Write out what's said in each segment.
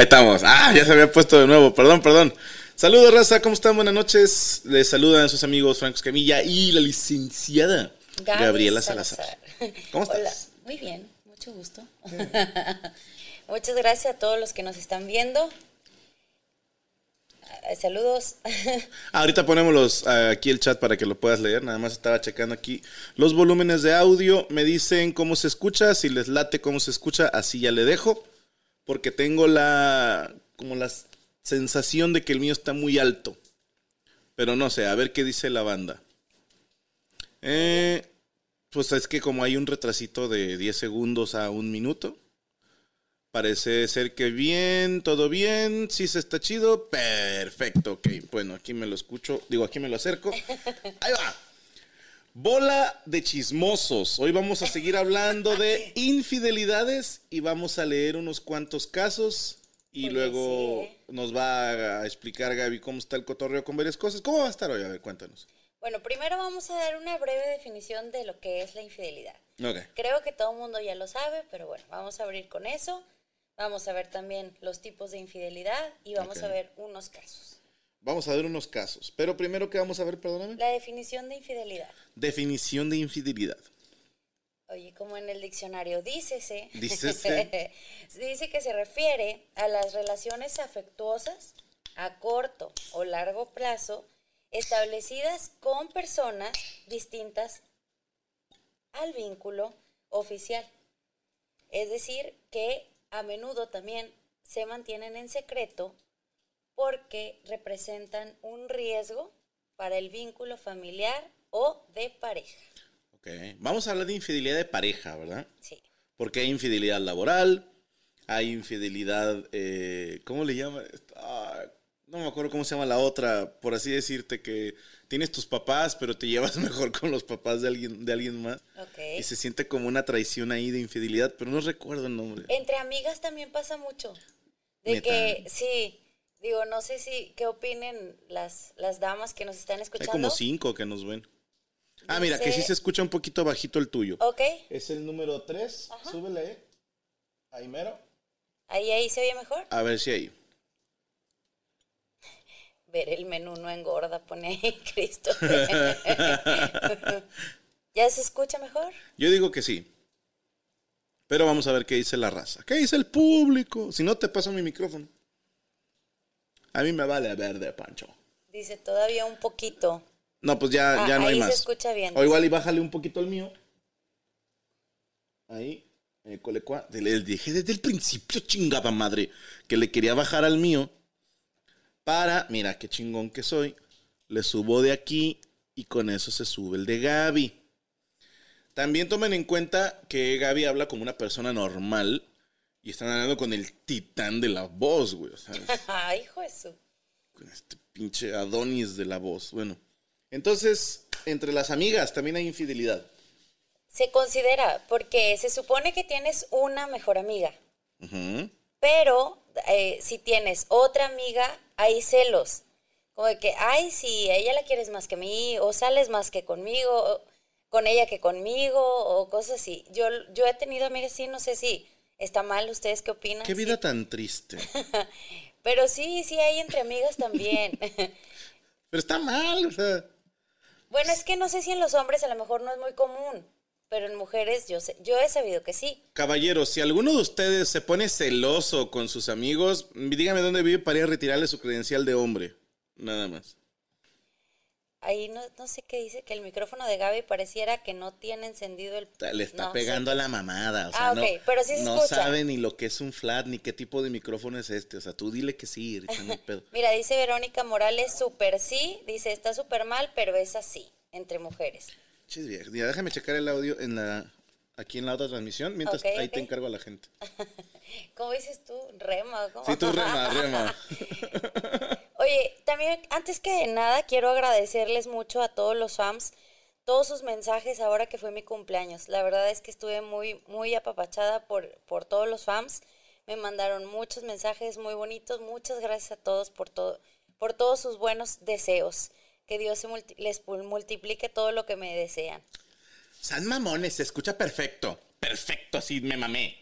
Ahí estamos. Ah, ya se había puesto de nuevo. Perdón, perdón. Saludos, raza. ¿Cómo están? Buenas noches. Les saludan sus amigos Franco Escamilla y la licenciada Gaby Gabriela Salazar. ¿Cómo estás? Hola, muy bien, mucho gusto. Muchas gracias a todos los que nos están viendo. Ah, Saludos. Ah, ahorita ponemos los, ah, aquí el chat para que lo puedas leer. Nada más estaba checando aquí los volúmenes de audio. Me dicen cómo se escucha. Si les late cómo se escucha, así ya le dejo. Porque tengo la, como la sensación de que el mío está muy alto. Pero no sé, a ver qué dice la banda. Eh, pues es que como hay un retrasito de 10 segundos a un minuto. Parece ser que bien, todo bien, sí se está chido, perfecto, ok, bueno, aquí me lo escucho, digo, aquí me lo acerco, ahí va. Bola de chismosos, hoy vamos a seguir hablando de infidelidades y vamos a leer unos cuantos casos y Oye, luego sí, ¿eh? nos va a explicar Gaby cómo está el cotorreo con varias cosas. ¿Cómo va a estar hoy? A ver, cuéntanos. Bueno, primero vamos a dar una breve definición de lo que es la infidelidad. Ok, Creo que todo el mundo ya lo sabe, pero bueno, vamos a abrir con eso. Vamos a ver también los tipos de infidelidad y vamos a ver unos casos. Vamos a ver unos casos, pero primero que vamos a ver, perdóname, La definición de infidelidad. definición de infidelidad. Oye, como en el diccionario, dícese. Dícese. dice que se refiere a las relaciones afectuosas a corto o largo plazo establecidas con personas distintas al vínculo oficial. Es decir, que a menudo también se mantienen en secreto porque representan un riesgo para el vínculo familiar o de pareja. Ok, vamos a hablar de infidelidad de pareja, ¿verdad? Sí. Porque hay infidelidad laboral, hay infidelidad, eh, ¿cómo le llama? Ah, no me acuerdo cómo se llama la otra, por así decirte que tienes tus papás, pero te llevas mejor con los papás de alguien, de alguien más. Ok. Y se siente como una traición ahí de infidelidad, pero no recuerdo el nombre. Entre amigas también pasa mucho. De ¿Neta? que, sí, digo, no sé si, ¿qué opinen las, las damas que nos están Hay escuchando? como cinco que nos ven. Ah, mira, que sí se escucha un poquito bajito el tuyo. Ok, Es el número 3, Ajá. súbele ahí. Ahí mero. ahí, ahí se oye mejor. A ver si ahí. Ver el menú no engorda, pone ahí Cristo. ¿Ya se escucha mejor? Yo digo que sí. Pero vamos a ver qué dice la raza. ¿Qué dice el público? Si no, te paso mi micrófono. A mí me vale verde, Pancho. Dice todavía un poquito. No, pues ya, Ah, ya no hay ahí más. se escucha bien. O igual y bájale un poquito el mío. Ahí. Eh, colecua. Le dije desde el principio, chingada madre, que le quería bajar al mío. Para, mira qué chingón que soy. Le subo de aquí y con eso se sube el de Gaby. También tomen en cuenta que Gaby habla como una persona normal y están hablando con el titán de la voz, güey. Ay, hijo de su. con este pinche Adonis de la voz. Bueno, entonces, entre las amigas también hay infidelidad. Se considera, porque se supone que tienes una mejor amiga. Pero eh, si tienes otra amiga, hay celos. Como de que, ay, si a ella la quieres más que a mí, o sales más que conmigo, o con ella que conmigo, o cosas así. Yo, yo he tenido amigas así, no sé si está mal, ¿ustedes qué opinan? Qué Sí. vida tan triste. Pero sí, sí hay entre amigas también. Pero está mal, o sea. bueno, es que no sé si en los hombres a lo mejor no es muy común, pero en mujeres yo, sé, yo he sabido que sí. Caballeros, si alguno de ustedes se pone celoso con sus amigos, dígame dónde vive para ir a retirarle su credencial de hombre. Nada más. Ahí no, no sé qué dice, que el micrófono de Gaby pareciera que no tiene encendido el... Le está no pegando a la mamada. O sea, Ah, no, ok, pero sí se no escucha. sabe ni lo que es un flat, ni qué tipo de micrófono es este. O sea, tú dile que sí, no pedo. Mira, dice Verónica Morales, súper sí, dice, está súper mal, pero es así, entre mujeres. Chis, vieja. Ya déjame checar el audio en la, aquí en la otra transmisión, mientras Ok, ahí te encargo a la gente. ¿Cómo dices tú? Rema. ¿cómo? Sí, tú rema, rema. Oye, también antes que nada quiero agradecerles mucho a todos los fans, todos sus mensajes ahora que fue mi cumpleaños. La verdad es que estuve muy, muy apapachada por, por todos los fans. Me mandaron muchos mensajes muy bonitos. Muchas gracias a todos por todo, por todos sus buenos deseos. Que Dios se multi- les multiplique todo lo que me desean. San mamones, se escucha perfecto. Perfecto, así me mamé.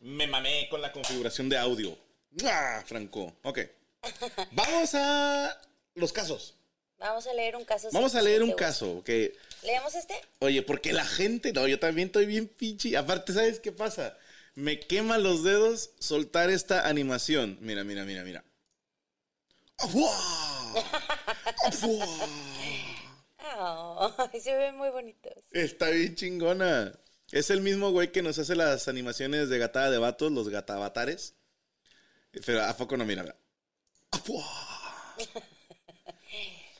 Me mamé con la configuración de audio. ¡Ah, Franco! Ok. Vamos a los casos. Vamos a leer un caso. Vamos a leer un caso. Que, ¿Leemos este? oye, porque la gente, no, yo también estoy bien pinche. Aparte, ¿sabes qué pasa? Me quema los dedos soltar esta animación. Mira, mira, mira, mira. Ay, se ven muy bonitos. Está bien chingona. Es el mismo güey que nos hace las animaciones de gatada de vatos, los gatabatares. Pero a poco no, mira, mira.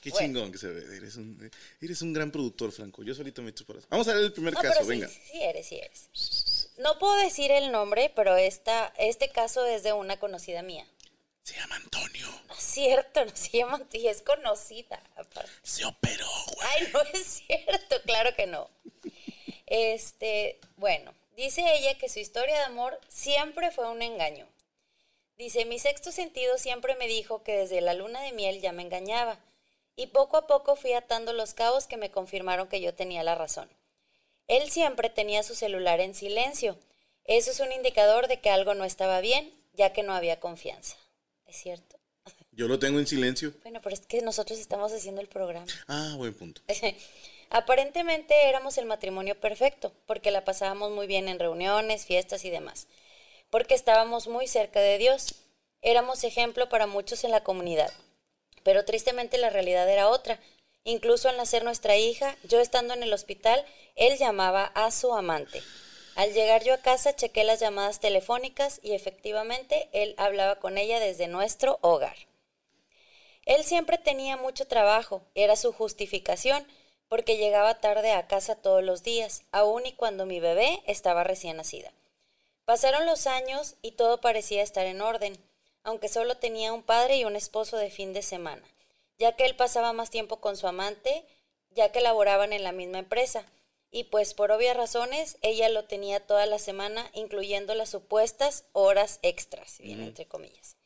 Qué Bueno. chingón que se ve. Eres un, eres un gran productor, Franco. Yo solito me echo por eso. Vamos a ver el primer No, caso, pero sí, venga. sí eres, sí eres. No puedo decir el nombre, pero esta, este caso es de una conocida mía. Se llama Antonio. No es cierto, no se llama y es conocida. aparte. Se operó, güey. Ay, no es cierto, claro que no. Este, bueno, dice ella que su historia de amor siempre fue un engaño. Dice, mi sexto sentido siempre me dijo que desde la luna de miel ya me engañaba. Y poco a poco fui atando los cabos que me confirmaron que yo tenía la razón. Él siempre tenía su celular en silencio. Eso es un indicador de que algo no estaba bien, ya que no había confianza. ¿Es cierto? Yo lo tengo en silencio. Bueno, pero es que nosotros estamos haciendo el programa. Ah, buen punto. Aparentemente éramos el matrimonio perfecto, porque la pasábamos muy bien en reuniones, fiestas y demás, porque estábamos muy cerca de Dios. Éramos ejemplo para muchos en la comunidad, pero tristemente la realidad era otra. Incluso al nacer nuestra hija, yo estando en el hospital, él llamaba a su amante. Al llegar yo a casa, chequé las llamadas telefónicas y efectivamente él hablaba con ella desde nuestro hogar. Él siempre tenía mucho trabajo, era su justificación, porque llegaba tarde a casa todos los días, aun y cuando mi bebé estaba recién nacida. Pasaron los años y todo parecía estar en orden, aunque solo tenía un padre y un esposo de fin de semana, ya que él pasaba más tiempo con su amante, ya que laboraban en la misma empresa, y pues por obvias razones ella lo tenía toda la semana, incluyendo las supuestas horas extras, bien entre comillas.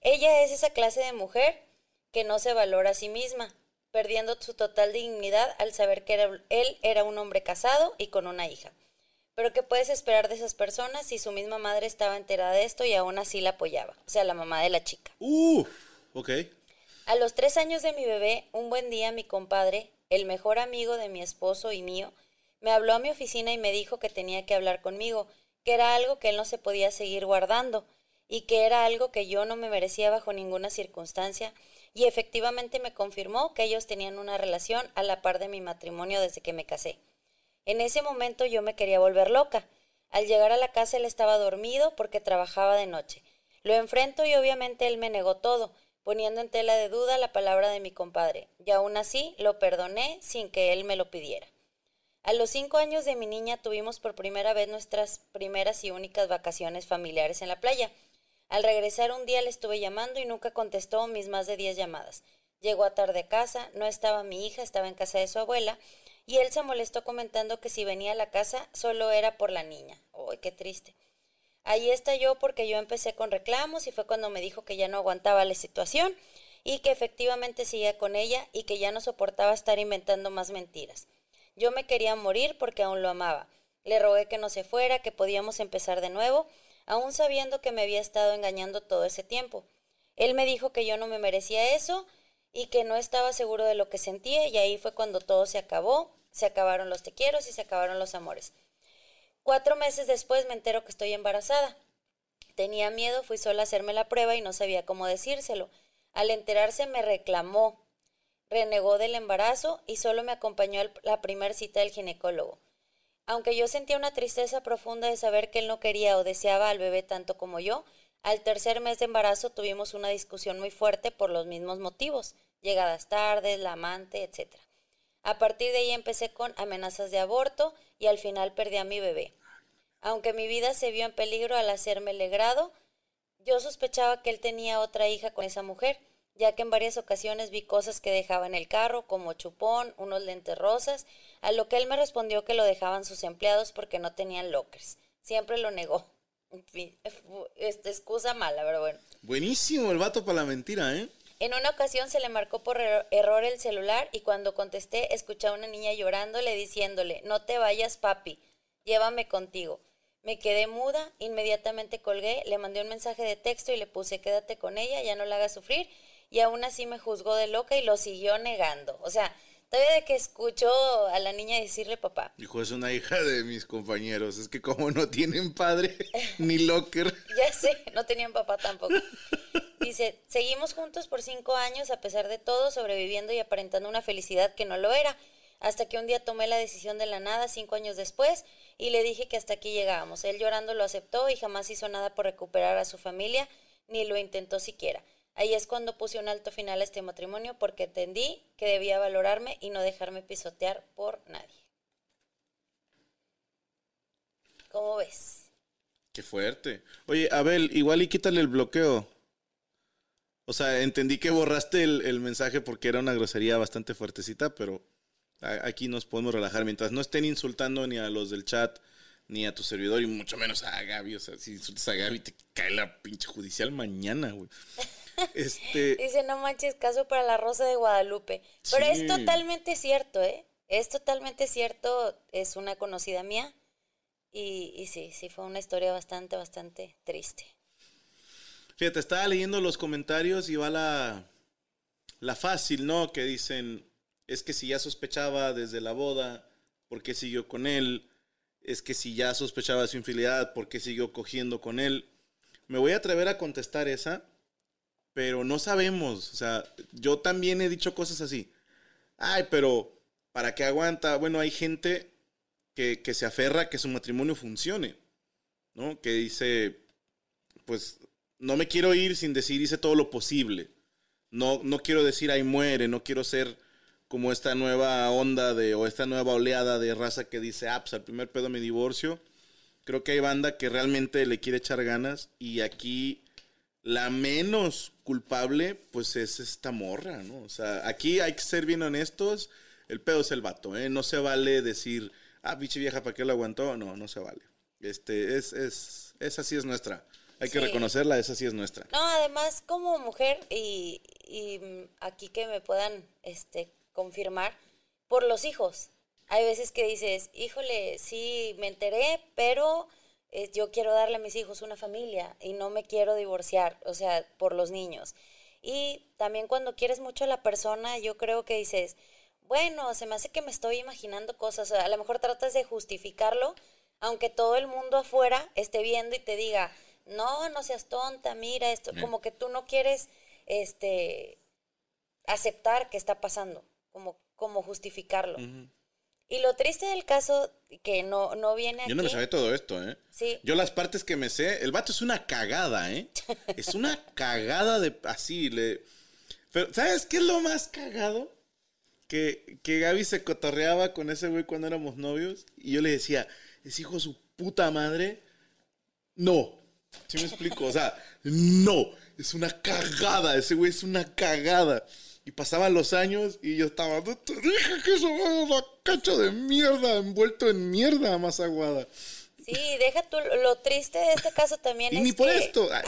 Ella es esa clase de mujer que no se valora a sí misma, perdiendo su total dignidad al saber que era- él era un hombre casado y con una hija. Pero ¿qué puedes esperar de esas personas si su misma madre estaba enterada de esto y aún así la apoyaba? O sea, la mamá de la chica. Uf, ok. A los tres años de mi bebé, un buen día mi compadre, el mejor amigo de mi esposo y mío, me habló a mi oficina y me dijo que tenía que hablar conmigo, que era algo que él no se podía seguir guardando y que era algo que yo no me merecía bajo ninguna circunstancia y efectivamente me confirmó que ellos tenían una relación a la par de mi matrimonio desde que me casé. En ese momento yo me quería volver loca. Al llegar a la casa él estaba dormido porque trabajaba de noche. Lo enfrento y obviamente él me negó todo, poniendo en tela de duda la palabra de mi compadre, y aún así lo perdoné sin que él me lo pidiera. A los cinco años de mi niña tuvimos por primera vez nuestras primeras y únicas vacaciones familiares en la playa. Al regresar un día le estuve llamando y nunca contestó mis más de diez llamadas. Llegó a tarde a casa, no estaba mi hija, estaba en casa de su abuela, y él se molestó comentando que si venía a la casa solo era por la niña. ¡Uy, qué triste! Ahí está yo porque yo empecé con reclamos y fue cuando me dijo que ya no aguantaba la situación y que efectivamente seguía con ella y que ya no soportaba estar inventando más mentiras. Yo me quería morir porque aún lo amaba. Le rogué que no se fuera, que podíamos empezar de nuevo, aún sabiendo que me había estado engañando todo ese tiempo. Él me dijo que yo no me merecía eso y que no estaba seguro de lo que sentía y ahí fue cuando todo se acabó, se acabaron los te y se acabaron los amores. Cuatro meses después me entero que estoy embarazada. Tenía miedo, fui sola a hacerme la prueba y no sabía cómo decírselo. Al enterarse me reclamó, renegó del embarazo y solo me acompañó a la primera cita del ginecólogo. Aunque yo sentía una tristeza profunda de saber que él no quería o deseaba al bebé tanto como yo, al tercer mes de embarazo tuvimos una discusión muy fuerte por los mismos motivos, llegadas tardes, la amante, etc. A partir de ahí empecé con amenazas de aborto y al final perdí a mi bebé. Aunque mi vida se vio en peligro al hacerme legrado, yo sospechaba que él tenía otra hija con esa mujer, ya que en varias ocasiones vi cosas que dejaba en el carro, como chupón, unos lentes rosas, a lo que él me respondió que lo dejaban sus empleados porque no tenían lockers. Siempre lo negó. En fin, excusa mala, pero bueno. Buenísimo el vato para la mentira, ¿eh? En una ocasión se le marcó por error el celular y cuando contesté escuché a una niña llorándole diciéndole, no te vayas papi, llévame contigo. Me quedé muda, inmediatamente colgué, le mandé un mensaje de texto y le puse quédate con ella, ya no la hagas sufrir y aún así me juzgó de loca y lo siguió negando. O sea, todavía de que escuchó a la niña decirle papá. Dijo, es una hija de mis compañeros, es que como no tienen padre ni locker. ya sé, no tenían papá tampoco. Dice, seguimos juntos por cinco años a pesar de todo, sobreviviendo y aparentando una felicidad que no lo era, hasta que un día tomé la decisión de la nada cinco años después y le dije que hasta aquí llegábamos. Él llorando lo aceptó y jamás hizo nada por recuperar a su familia, ni lo intentó siquiera. Ahí es cuando puse un alto final a este matrimonio porque entendí que debía valorarme y no dejarme pisotear por nadie. ¿Cómo ves? Qué fuerte. Oye, Abel, igual y quítale el bloqueo. O sea, entendí que borraste el, mensaje porque era una grosería bastante fuertecita, pero aquí nos podemos relajar mientras no estén insultando ni a los del chat ni a tu servidor y mucho menos a Gaby. O sea, si insultas a Gaby te cae la pinche judicial mañana, güey. Este... Dice, no manches, caso para la Rosa de Guadalupe. Pero es totalmente cierto, ¿eh? Es totalmente cierto, es una conocida mía. Y, y sí, sí, fue una historia bastante, bastante triste. Fíjate, estaba leyendo los comentarios y va la, la fácil, ¿no? Que dicen, es que si ya sospechaba desde la boda, ¿por qué siguió con él? Es que si ya sospechaba de su infidelidad, ¿por qué siguió cogiendo con él? Me voy a atrever a contestar esa, pero no sabemos. O sea, yo también he dicho cosas así. Ay, pero ¿para qué aguanta? Bueno, hay gente que, que se aferra a que su matrimonio funcione, ¿no? Que dice, pues no me quiero ir sin decir hice todo lo posible. No, no quiero decir ahí muere, no quiero ser como esta nueva onda de, o esta nueva oleada de raza que dice, ah, pues al primer pedo mi divorcio. Creo que hay banda que realmente le quiere echar ganas y aquí la menos culpable, pues es esta morra, ¿no? O sea, aquí hay que ser bien honestos, el pedo es el vato, ¿eh? No se vale decir, ah, pinche vieja, ¿para qué lo aguantó? No, no se vale. Este, es, es, esa sí es nuestra. Hay que reconocerla, esa sí es nuestra. No, además como mujer y, aquí que me puedan este, confirmar, por los hijos. Hay veces que dices, híjole, sí, me enteré, pero eh, yo quiero darle a mis hijos una familia y no me quiero divorciar, o sea, por los niños. Y también cuando quieres mucho a la persona, yo creo que dices, bueno, se me hace que me estoy imaginando cosas, a lo mejor tratas de justificarlo Aunque todo el mundo afuera esté viendo y te diga, no, no seas tonta, mira esto, como que tú no quieres este aceptar que está pasando, como, como justificarlo. Y lo triste del caso, que no, no viene aquí. Yo no me sabía todo esto, ¿eh? Sí. Yo las partes que me sé, el vato es una cagada, ¿eh? Es una cagada de así, le... Pero, ¿sabes qué es lo más cagado? Que, que Gaby se cotorreaba con ese güey cuando éramos novios y yo le decía, es hijo de su puta madre. No. ¿Sí me explico? O sea, no. Es una cagada. Ese güey es una cagada. Y pasaban los años y yo estaba, "No te dije que eso era una cacho de mierda, envuelto en mierda más aguada. Sí, deja tú, lo triste de este caso también Y es ni por que esto. Ay.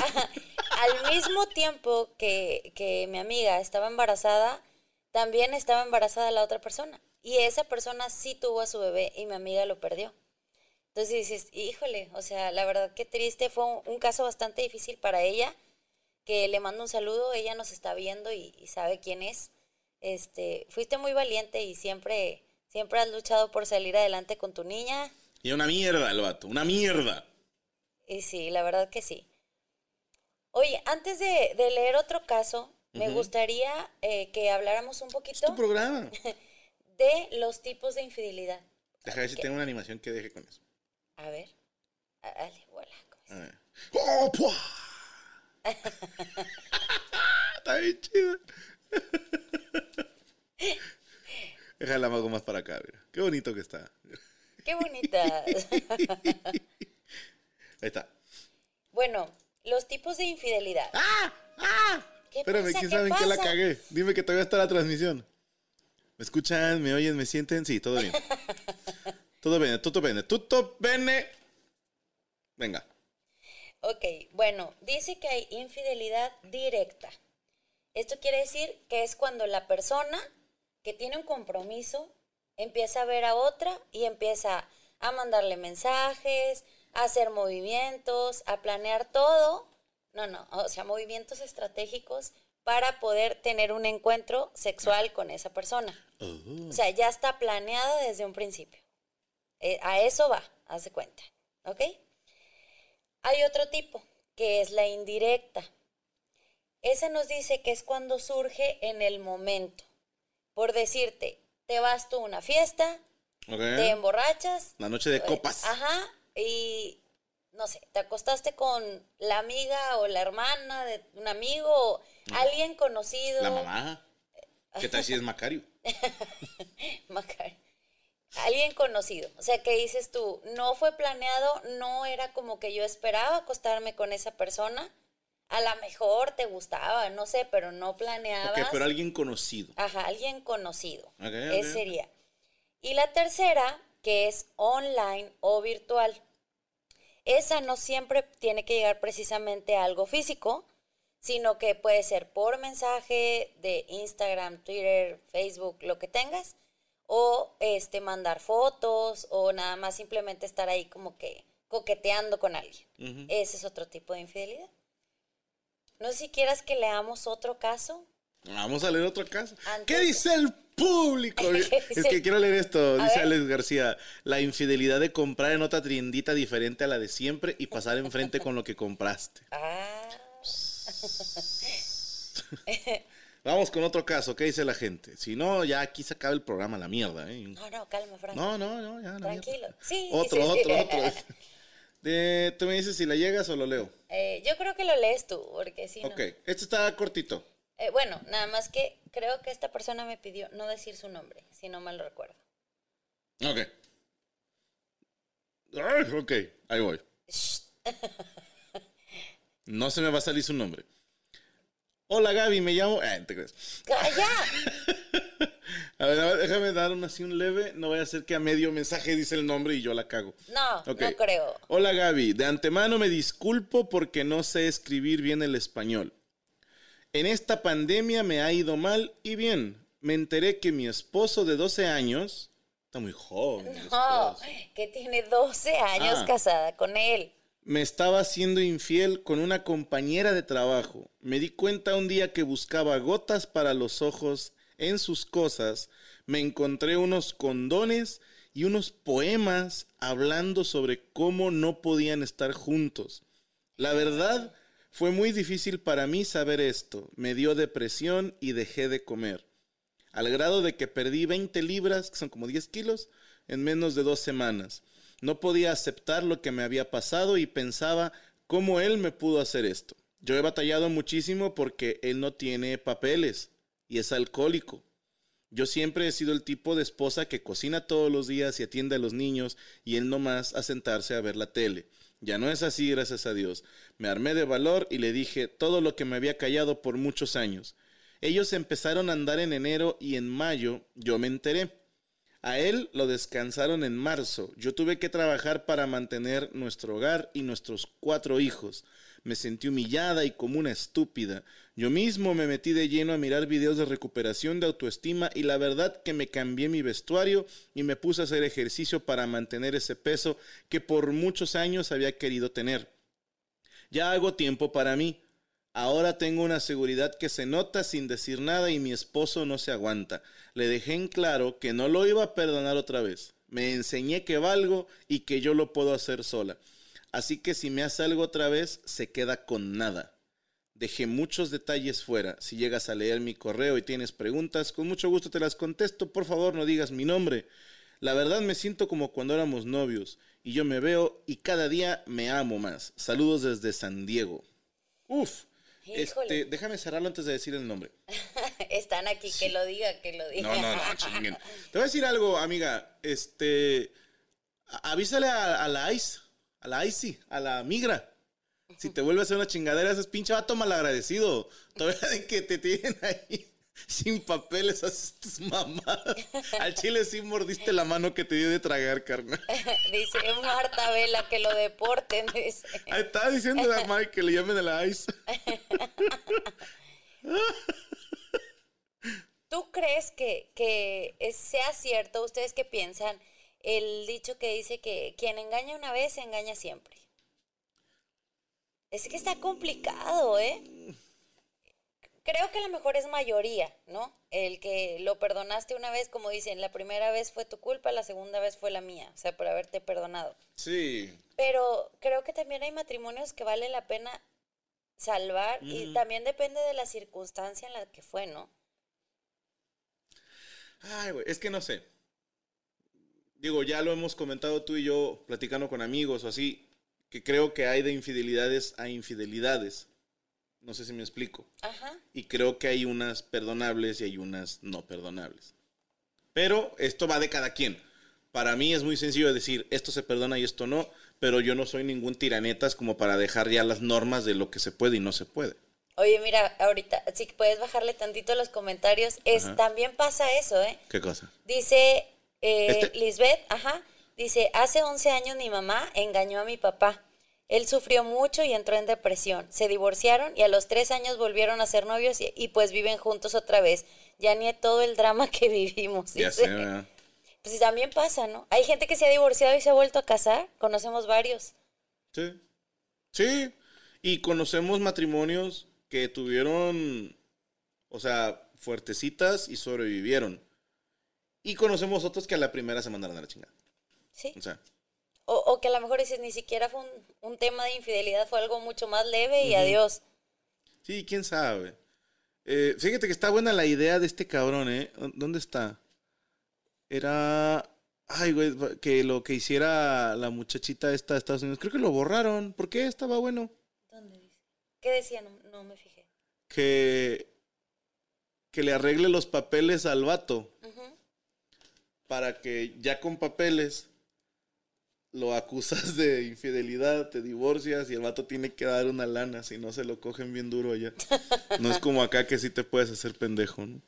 al mismo tiempo que, que mi amiga estaba embarazada, también estaba embarazada la otra persona. Y esa persona sí tuvo a su bebé y mi amiga lo perdió. Entonces dices, híjole, o sea, la verdad que triste, fue un, un caso bastante difícil para ella, que le mando un saludo, ella nos está viendo y, y sabe quién es. Este, fuiste muy valiente y siempre, siempre has luchado por salir adelante con tu niña. Y una mierda el vato, una mierda. Y sí, la verdad que sí. Oye, antes de, de leer otro caso, me gustaría eh, que habláramos un Es poquito tu programa. de los tipos de infidelidad. Deja ver si tengo una animación que deje con eso. A ver. Dale, voilà. A ver. ¡Oh! Está bien chido. Déjala algo más para acá, mira. Qué bonito que está. Qué bonita. Ahí está. bueno, los tipos de infidelidad. ¡Ah! ¡Ah! ¿Qué Espérame, pasa? ¿quién ¿Qué sabe en qué la pasa? cagué? Dime que todavía está la transmisión. ¿Me escuchan? ¿Me oyen? ¿Me sienten? Sí, todo bien. todo bien, tutto bene, tutto bene. Venga. Ok, bueno, dice que hay infidelidad directa. Esto quiere decir que es cuando la persona que tiene un compromiso empieza a ver a otra y empieza a mandarle mensajes, a hacer movimientos, a planear todo. No, no, o sea, movimientos estratégicos para poder tener un encuentro sexual con esa persona. O sea, ya está planeado desde un principio. Eh, a eso va, haz de cuenta. ¿Ok? Hay otro tipo, que es la indirecta. Esa nos dice que es cuando surge en el momento. Por decirte, te vas tú a una fiesta, te emborrachas. La noche de eh, copas. Ajá, y no sé, te acostaste con la amiga o la hermana de un amigo, o alguien conocido. La mamá. ¿Qué tal si es Macario? Macario. Alguien conocido. O sea, que dices tú, no fue planeado, no era como que yo esperaba acostarme con esa persona. A lo mejor te gustaba, no sé, pero no planeabas. Ok, pero alguien conocido. Ajá, alguien conocido. Ok, ok. Ese sería. Y la tercera, que es online o virtual. Esa no siempre tiene que llegar precisamente a algo físico, sino que puede ser por mensaje de Instagram, Twitter, Facebook, lo que tengas, o este mandar fotos, o nada más simplemente estar ahí como que coqueteando con alguien. Ujú. Ese es otro tipo de infidelidad. No sé si quieras que leamos otro caso. Vamos a leer otro caso. Antes- ¿Qué dice el público? ¿Qué es que quiero leer esto. A Dice ver. Alex García. La infidelidad de comprar en otra tiendita diferente a la de siempre y pasar enfrente con lo que compraste. Ah. Vamos con otro caso. ¿Qué dice la gente? Si no, ya aquí se acaba el programa, la mierda. ¿eh? No, no, calma, Frank. No, no, no, ya. Tranquilo. Sí, Otro, sí. otro, otro. De- Tú me dices si la llegas o lo leo. Eh, yo creo que lo lees tú, porque si Ok, no. este está cortito. Eh, bueno, nada más que creo que esta persona me pidió no decir su nombre, si no mal recuerdo. Ok. Ay, ok, ahí voy. No se me va a salir su nombre. Hola Gaby, me llamo. No te crees. ¡Calla! A ver, a ver, déjame dar un, así un leve. No vaya a ser que a medio mensaje dice el nombre y yo la cago. No, Ok. no creo. Hola Gaby, de antemano me disculpo porque no sé escribir bien el español. En esta pandemia me ha ido mal y bien. Me enteré que mi esposo de 12 años, está muy joven, No, que tiene 12 años Ah. casada con él. Me estaba siendo infiel con una compañera de trabajo. Me di cuenta un día que buscaba gotas para los ojos en sus cosas. Me encontré unos condones y unos poemas hablando sobre cómo no podían estar juntos. La verdad, fue muy difícil para mí saber esto. Me dio depresión y dejé de comer. Al grado de que perdí 20 libras, que son como 10 kilos, en menos de dos semanas. No podía aceptar lo que me había pasado y pensaba cómo él me pudo hacer esto. Yo he batallado muchísimo porque él no tiene papeles y es alcohólico. Yo siempre he sido el tipo de esposa que cocina todos los días y atiende a los niños y él nomás a sentarse a ver la tele. Ya no es así, gracias a Dios. Me armé de valor y le dije todo lo que me había callado por muchos años. Ellos empezaron a andar en enero y en mayo yo me enteré. A él lo descansaron en marzo. Yo tuve que trabajar para mantener nuestro hogar y nuestros cuatro hijos. Me sentí humillada y como una estúpida. Yo mismo me metí de lleno a mirar videos de recuperación de autoestima y la verdad que me cambié mi vestuario y me puse a hacer ejercicio para mantener ese peso que por muchos años había querido tener. Ya hago tiempo para mí. Ahora tengo una seguridad que se nota sin decir nada y mi esposo no se aguanta. Le dejé en claro que no lo iba a perdonar otra vez. Me enseñé que valgo y que yo lo puedo hacer sola. Así que si me hace algo otra vez, se queda con nada. Dejé muchos detalles fuera. Si llegas a leer mi correo y tienes preguntas, con mucho gusto te las contesto. Por favor, no digas mi nombre. La verdad me siento como cuando éramos novios y yo me veo y cada día me amo más. Saludos desde San Diego. Uf. Este, déjame cerrarlo antes de decir el nombre. Están aquí, que lo diga, que lo diga. No, no, no, chinguen. Te voy a decir algo, amiga. Este, avísale a, la ICE, a la ICE, a la migra. Si te vuelve a hacer una chingadera, ese es pinche vato malagradecido. Todavía de que te tienen ahí sin papeles, haces tus mamadas. Al chile sí mordiste la mano que te dio de tragar, carnal. dice Marta Vela que lo deporten, dice. Ahí estaba diciendo a Mike que le llamen a la ICE. ¿Tú crees que, que sea cierto, ustedes que piensan, el dicho que dice que quien engaña una vez, se engaña siempre? Es que está complicado, ¿eh? Creo que a lo mejor es mayoría, ¿no? El que lo perdonaste una vez, como dicen, la primera vez fue tu culpa, la segunda vez fue la mía, o sea, por haberte perdonado. Sí. Pero creo que también hay matrimonios que vale la pena salvar y también depende de la circunstancia en la que fue, ¿no? Ay, güey, es que no sé. Digo, ya lo hemos comentado tú y yo platicando con amigos o así, que creo que hay de infidelidades a infidelidades. No sé si me explico. Ajá. Y creo que hay unas perdonables y hay unas no perdonables. Pero esto va de cada quien. Para mí es muy sencillo decir, esto se perdona y esto no, pero yo no soy ningún tiranetas como para dejar ya las normas de lo que se puede y no se puede. Oye, mira, ahorita, si puedes bajarle tantito los comentarios, es, también pasa eso, ¿eh? ¿Qué cosa? Dice eh, ¿Este? Lisbeth, ajá, dice, hace 11 años mi mamá engañó a mi papá. Él sufrió mucho y entró en depresión. Se divorciaron y a los tres años volvieron a ser novios y, pues viven juntos otra vez. Ya ni todo el drama que vivimos. Ya sé, Pues también pasa, ¿no? Hay gente que se ha divorciado y se ha vuelto a casar. Conocemos varios. Sí. Sí. Y conocemos matrimonios que tuvieron, o sea, fuertecitas y sobrevivieron. Y conocemos otros que a la primera se mandaron a la chingada. Sí. O sea. O, que a lo mejor dices, ni siquiera fue un, tema de infidelidad, fue algo mucho más leve y adiós. Sí, quién sabe. Eh, fíjate que está buena la idea de este cabrón, ¿eh? ¿Dónde está? Era... Ay, güey, que lo que hiciera la muchachita esta de Estados Unidos. Creo que lo borraron. ¿Por qué? Estaba bueno. ¿Dónde dice? ¿Qué decía? No, me fijé. Que... Que le arregle los papeles al vato. Para que ya con papeles lo acusas de infidelidad, te divorcias y el vato tiene que dar una lana, si no se lo cogen bien duro allá. No es como acá que sí te puedes hacer pendejo, ¿no?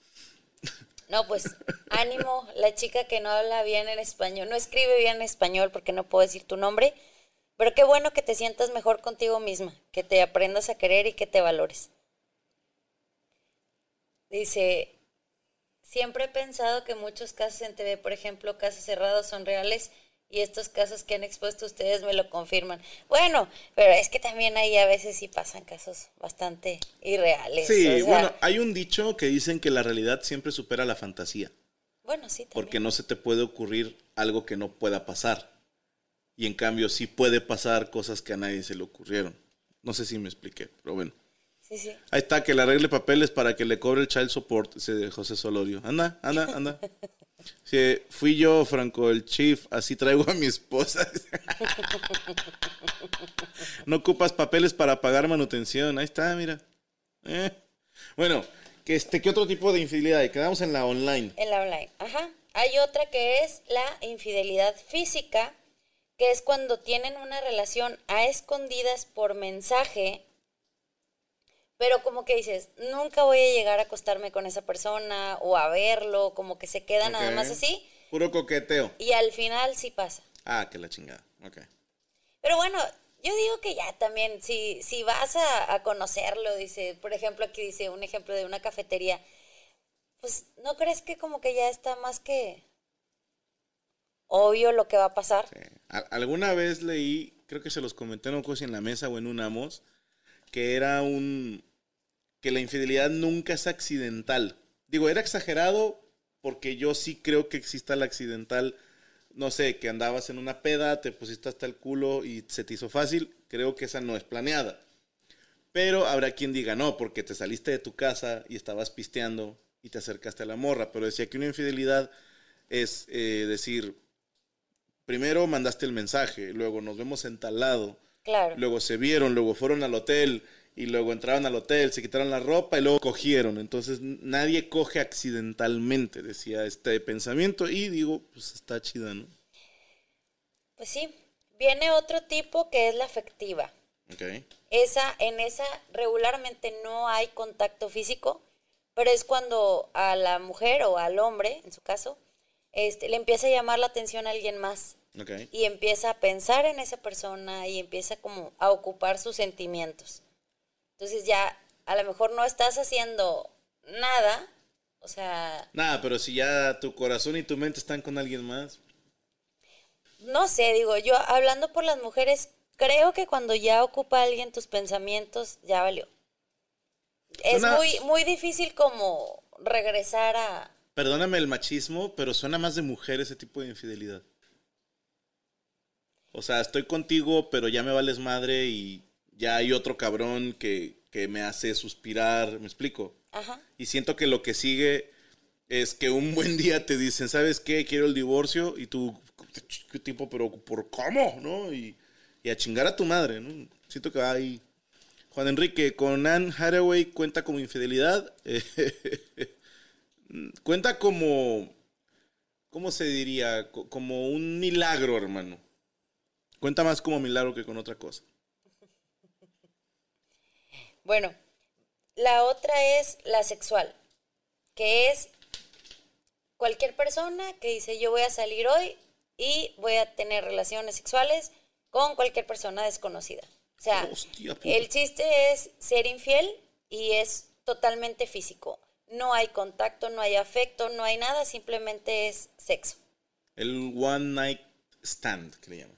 Pues ánimo, la chica que no habla bien en español, no escribe bien en español porque no puedo decir tu nombre, pero qué bueno que te sientas mejor contigo misma, que te aprendas a querer y que te valores. Dice, siempre he pensado que muchos casos en TV, por ejemplo, casos cerrados, son reales y estos casos que han expuesto ustedes me lo confirman. Bueno, pero es que también ahí a veces sí pasan casos bastante irreales. Sí, bueno, hay un dicho que dicen que la realidad siempre supera la fantasía. Bueno, sí, también. Porque no se te puede ocurrir algo que no pueda pasar. Y en cambio sí puede pasar cosas que a nadie se le ocurrieron. No sé si me expliqué, pero bueno. Sí, sí. Ahí está, que le arregle papeles para que le cobre el child support, de José Solorio. Anda, anda, anda. Sí, fui yo, Franco, el chief, así traigo a mi esposa. no ocupas papeles para pagar manutención. Ahí está, mira. Eh. Bueno, que este, ¿qué otro tipo de infidelidad? Quedamos en la online. En la online, ajá. Hay otra que es la infidelidad física, que es cuando tienen una relación a escondidas por mensaje, pero como que dices, nunca voy a llegar a acostarme con esa persona o a verlo, como que se queda nada más así, Puro coqueteo. y al final sí pasa. Ah, que la chingada. Ok. Pero bueno, yo digo que ya también, si, si vas a, a conocerlo, dice, por ejemplo, aquí dice un ejemplo de una cafetería, pues ¿no crees que como que ya está más que obvio lo que va a pasar? Sí. Alguna vez leí, creo que se los comenté, sé si en la mesa o en un Amos, que era un. Que la infidelidad nunca es accidental. Digo, era exagerado porque yo sí creo que exista la accidental. No sé, que andabas en una peda, te pusiste hasta el culo y se te hizo fácil. Creo que esa no es planeada. Pero habrá quien diga no, porque te saliste de tu casa y estabas pisteando y te acercaste a la morra. Pero decía que una infidelidad es eh, decir, primero mandaste el mensaje, luego nos vemos en tal lado, Claro. luego se vieron, luego fueron al hotel y luego entraron al hotel, se quitaron la ropa y luego cogieron. Entonces nadie coge accidentalmente, decía este pensamiento y digo, pues está chida, ¿no? Pues sí, viene otro tipo que es la afectiva. Esa, en esa regularmente no hay contacto físico, pero es cuando a la mujer o al hombre, en su caso, este, le empieza a llamar la atención a alguien más Ok. y empieza a pensar en esa persona y empieza como a ocupar sus sentimientos. Entonces ya a lo mejor no estás haciendo nada, o sea, Nada, pero si ya tu corazón y tu mente están con alguien más. no sé, digo, yo hablando por las mujeres, creo que cuando ya ocupa alguien tus pensamientos, ya valió. Es Suena- muy, muy difícil como regresar a... Perdóname el machismo, pero suena más de mujer ese tipo de infidelidad. O sea, estoy contigo, pero ya me vales madre y ya hay otro cabrón que, que me hace suspirar, ¿me explico? Ajá. Y siento que lo que sigue es que un buen día te dicen, ¿sabes qué? Quiero el divorcio y tú, ¿qué tipo? Pero ¿por cómo? ¿No? Y, y a chingar a tu madre, ¿no? Siento que hay... Juan Enrique, con Anne Hathaway cuenta como infidelidad. cuenta como... ¿Cómo se diría? Co- Como un milagro, hermano. Cuenta más como milagro que con otra cosa. Bueno, la otra es la sexual, que es cualquier persona que dice yo voy a salir hoy y voy a tener relaciones sexuales con cualquier persona desconocida. O sea, Hostia el chiste es ser infiel y es totalmente físico. No hay contacto, no hay afecto, no hay nada, simplemente es sexo. El one night stand, que le llaman.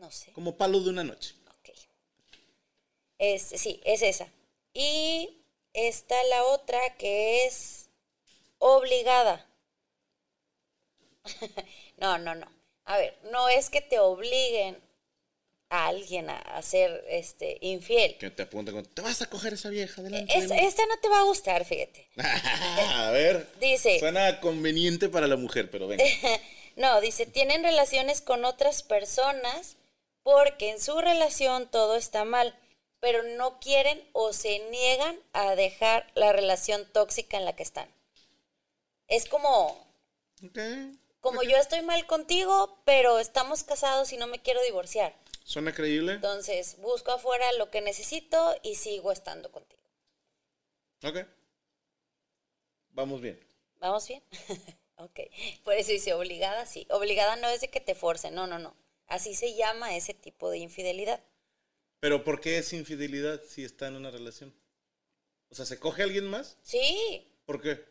No sé. Como palo de una noche. Este, sí, es esa. Y está la otra que es obligada. no, no, no. A ver, no es que te obliguen a alguien a, a ser este, infiel. Que te apunta con, te vas a coger esa vieja delante Es- de mí?" esta no te va a gustar, fíjate. a ver. Dice, Suena conveniente para la mujer, pero ven. no, dice, tienen relaciones con otras personas porque en su relación todo está mal, pero no quieren o se niegan a dejar la relación tóxica en la que están. Es como, como yo estoy mal contigo, pero estamos casados y no me quiero divorciar. ¿Suena creíble? Entonces busco afuera lo que necesito y sigo estando contigo. Ok. Vamos bien. ¿Vamos bien? ok. Por eso dice obligada, sí. Obligada no es de que te forcen, no, no, no. Así se llama ese tipo de infidelidad. Pero ¿por qué es infidelidad si está en una relación? O sea, ¿se coge a alguien más? Sí. ¿Por qué?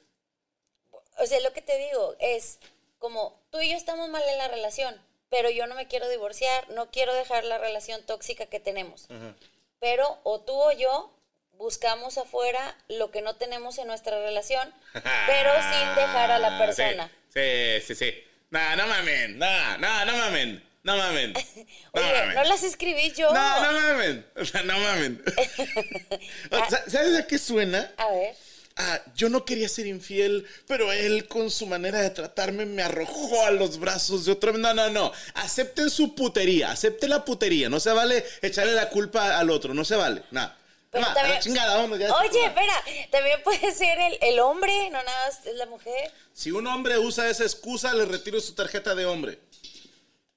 O sea, lo que te digo es como tú y yo estamos mal en la relación, pero yo no me quiero divorciar, no quiero dejar la relación tóxica que tenemos. Ajá. Pero o tú o yo buscamos afuera lo que no tenemos en nuestra relación, pero sin dejar a la persona. Sí, sí, sí. No, no mamen. No, no, no mamen. No mamen. No Oye, mamen. no las escribí yo. No, no mamen. O sea, no mamen. O sea, ¿Sabes a qué suena? A ver. Ah, yo no quería ser infiel, pero él con su manera de tratarme me arrojó a los brazos de otro. No, no, no. Acepten su putería, acepten la putería. No se vale echarle la culpa al otro, no se vale. Nada. Pero Ma, a también- la chingada, vámonos ya. Oye, espera, también puede ser el, el hombre, no nada más es la mujer. Si un hombre usa esa excusa, le retiro su tarjeta de hombre.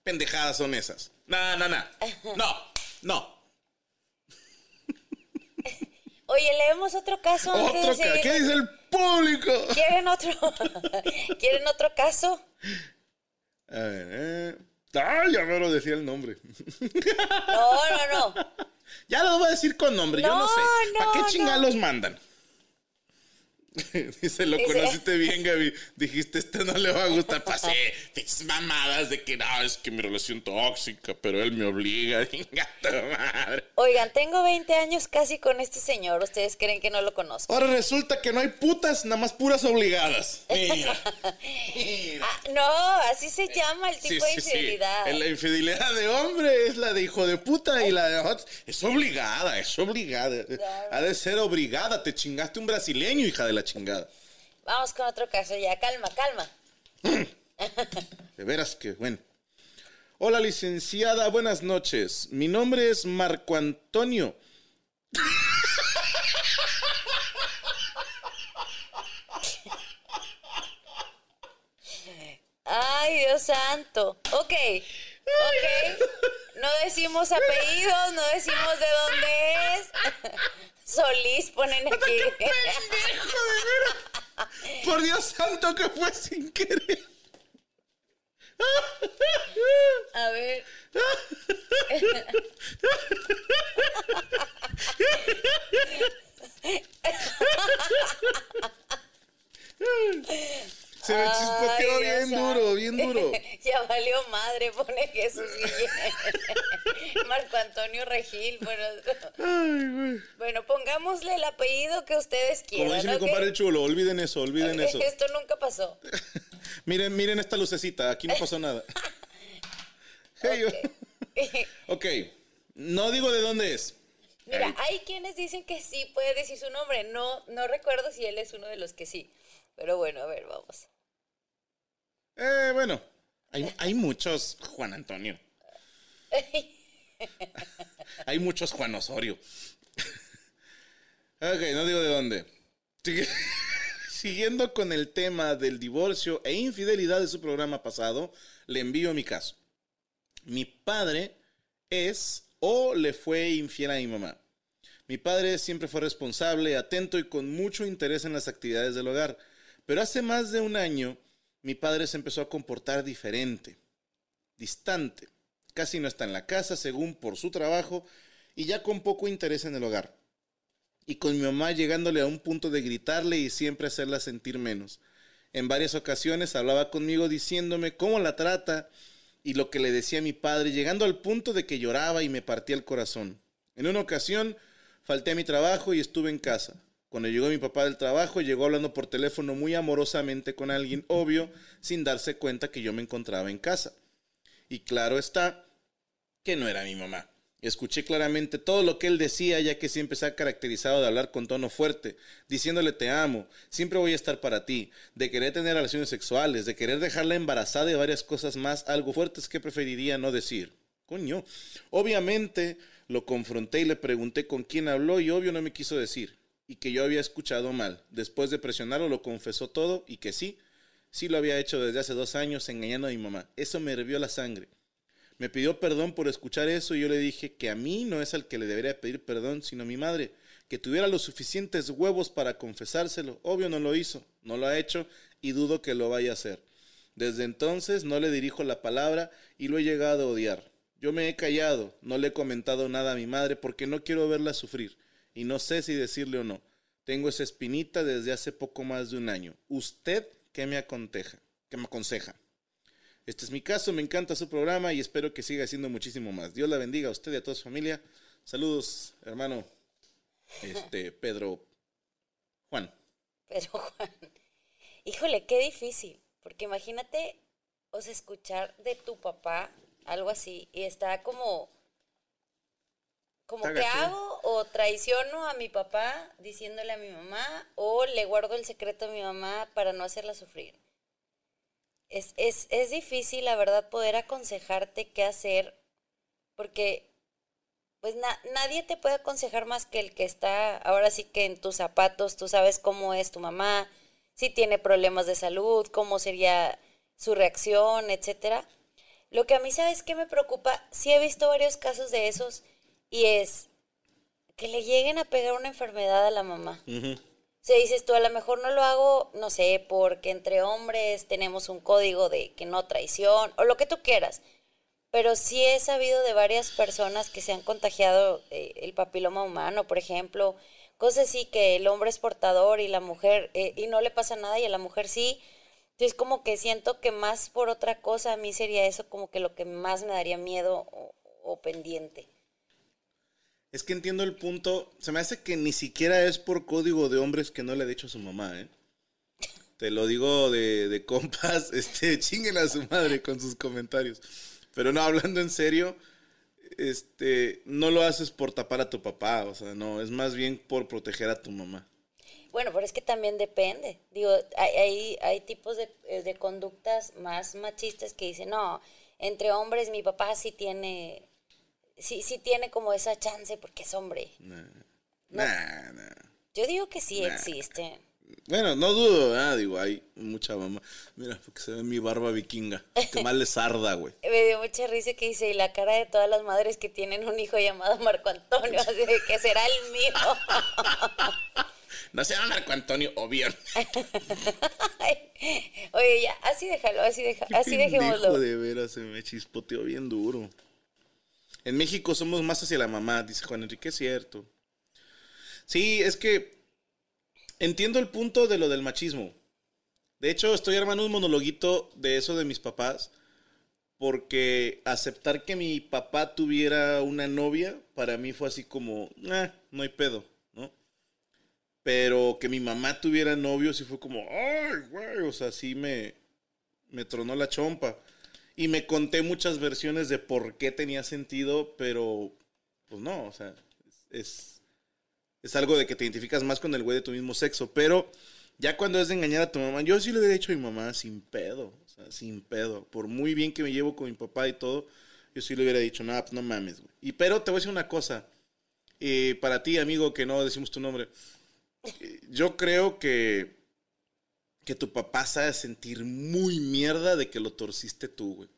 Pendejadas son esas. No, no, no. No, no. Oye, leemos otro caso antes Otro de ca- seguir. ¿Qué dice el público? ¿Quieren otro? ¿Quieren otro caso? A ver, eh. Ay, ya me lo decía el nombre. No, no, no. Ya lo voy a decir con nombre, yo no No, sé. ¿Para no, qué no. chingados los mandan? Dice, lo Dice- conociste bien, Gaby. Dijiste, este no le va a gustar. Pasé mamadas de que no, es que mi relación tóxica, pero él me obliga. Madre. Oigan, tengo 20 años casi con este señor. ¿Ustedes creen que no lo conozco? Ahora resulta que no hay putas, nada más puras obligadas. Mira. Mira. Ah, no, así se llama el Sí, tipo de sí, sí. infidelidad. La infidelidad de hombre es la de hijo de puta y la de es obligada, es obligada. Ha de ser obligada. Te chingaste un brasileño, hija de la chingada. Vamos con otro caso ya. Calma, calma. De veras que, bueno. Hola, licenciada, buenas noches. Mi nombre es Marco Antonio. Ay, Dios santo. Ok, ok. No decimos apellidos, no decimos de dónde es. Solís ponen aquí. Por Dios santo que fue sin querer. A ver. Se me chispoteó bien duro, bien duro. Ya valió madre, pone Jesús Guillén. Marco Antonio Regil. Bueno, Ay, güey. bueno, pongámosle el apellido que ustedes Como quieran. dice mi ¿ok? compadre chulo, olviden eso, olviden eso. Esto nunca pasó. Miren, miren esta lucecita, aquí no pasó nada. Hey, ok, no digo de dónde es. Mira, hay quienes dicen que sí puede decir su nombre. No, no recuerdo si él es uno de los que sí. Pero bueno, a ver, vamos. Eh, bueno, hay, hay muchos Juan Antonio. Hay muchos Juan Osorio. ok, no digo de dónde. Siguiendo con el tema del divorcio e infidelidad de su programa pasado, le envío mi caso. Mi padre es o le fue infiel a mi mamá. Mi padre siempre fue responsable, atento y con mucho interés en las actividades del hogar. Pero hace más de un año, mi padre se empezó a comportar diferente, distante. Casi no está en la casa, según por su trabajo, y ya con poco interés en el hogar. Y con mi mamá llegándole a un punto de gritarle y siempre hacerla sentir menos. En varias ocasiones hablaba conmigo diciéndome cómo la trata y lo que le decía mi padre, llegando al punto de que lloraba y me partía el corazón. En una ocasión falté a mi trabajo y estuve en casa. Cuando llegó mi papá del trabajo, llegó hablando por teléfono muy amorosamente con alguien, obvio, sin darse cuenta que yo me encontraba en casa. Y claro está que no era mi mamá. Escuché claramente todo lo que él decía, ya que siempre se ha caracterizado de hablar con tono fuerte, diciéndole te amo, siempre voy a estar para ti, de querer tener relaciones sexuales, de querer dejarla embarazada y varias cosas más, algo fuertes que preferiría no decir. Coño. Obviamente lo confronté y le pregunté con quién habló y obvio no me quiso decir. Y que yo había escuchado mal. Después de presionarlo lo confesó todo y que sí, sí lo había hecho desde hace dos años engañando a mi mamá. Eso me hervió la sangre. Me pidió perdón por escuchar eso y yo le dije que a mí no es al que le debería pedir perdón, sino a mi madre, que tuviera los suficientes huevos para confesárselo. Obvio no lo hizo, no lo ha hecho y dudo que lo vaya a hacer. Desde entonces no le dirijo la palabra y lo he llegado a odiar. Yo me he callado, no le he comentado nada a mi madre porque no quiero verla sufrir y no sé si decirle o no. Tengo esa espinita desde hace poco más de un año. ¿Usted qué me aconseja? ¿Qué me aconseja? Este es mi caso, me encanta su programa y espero que siga siendo muchísimo más. Dios la bendiga a usted y a toda su familia. Saludos, hermano. Este, Pedro Juan. Pero Juan, híjole, qué difícil, porque imagínate, o sea, escuchar de tu papá algo así y está como, como gacho. hago o traiciono a mi papá diciéndole a mi mamá o le guardo el secreto a mi mamá para no hacerla sufrir. Es, es, es difícil, la verdad, poder aconsejarte qué hacer, porque pues na- nadie te puede aconsejar más que el que está ahora sí que en tus zapatos, tú sabes cómo es tu mamá, si tiene problemas de salud, cómo sería su reacción, etcétera. Lo que a mí, ¿sabes qué me preocupa? Sí he visto varios casos de esos y es que le lleguen a pegar una enfermedad a la mamá. O sea, dices tú, a lo mejor no lo hago, no sé, porque entre hombres tenemos un código de que no traición o lo que tú quieras. Pero sí he sabido de varias personas que se han contagiado eh, el papiloma humano, por ejemplo, cosas así que el hombre es portador y la mujer, eh, y no le pasa nada y a la mujer sí. Entonces como que siento que más por otra cosa a mí sería eso como que lo que más me daría miedo o, o pendiente. Es que entiendo el punto. Se me hace que ni siquiera es por código de hombres que no le ha dicho a su mamá, ¿eh? Te lo digo de, de compas, este, chinguen a su madre con sus comentarios. Pero no, hablando en serio, este, no lo haces por tapar a tu papá, o sea, no, es más bien por proteger a tu mamá. Bueno, pero es que también depende. Digo, hay, hay, hay tipos de, eh, de conductas más machistas que dicen, no, entre hombres mi papá sí tiene, sí, sí tiene como esa chance porque es hombre. Nah, No. nah, nah. Yo digo que sí existe. Bueno, no dudo, ah, digo, hay mucha mamá. Mira, porque se ve mi barba vikinga. Que mal les arda, güey. Me dio mucha risa que dice, y la cara de todas las madres que tienen un hijo llamado Marco Antonio, así de que será el mío. No se llama Marco Antonio, obvio. Oye, ya, así déjalo, así, deja, así dejémoslo. de veras, se me chispoteó bien duro. En México somos más hacia la mamá, dice Juan Enrique, es cierto. Sí, es que entiendo el punto de lo del machismo. De hecho, estoy armando un monologuito de eso de mis papás, porque aceptar que mi papá tuviera una novia, para mí fue así como, "Ah, no hay pedo, ¿no? Pero que mi mamá tuviera novio, sí fue como, ay, güey, o sea, sí me, me tronó la chompa. Y me conté muchas versiones de por qué tenía sentido, pero pues no, o sea, es, es algo de que te identificas más con el güey de tu mismo sexo. Pero ya cuando es de engañar a tu mamá, yo sí le hubiera dicho a mi mamá sin pedo, o sea, sin pedo. Por muy bien que me llevo con mi papá y todo, yo sí le hubiera dicho, no, pues no mames, güey. Y pero te voy a decir una cosa, eh, para ti, amigo, que no decimos tu nombre, eh, yo creo que que tu papá sabe sentir muy mierda de que lo torciste tú, güey.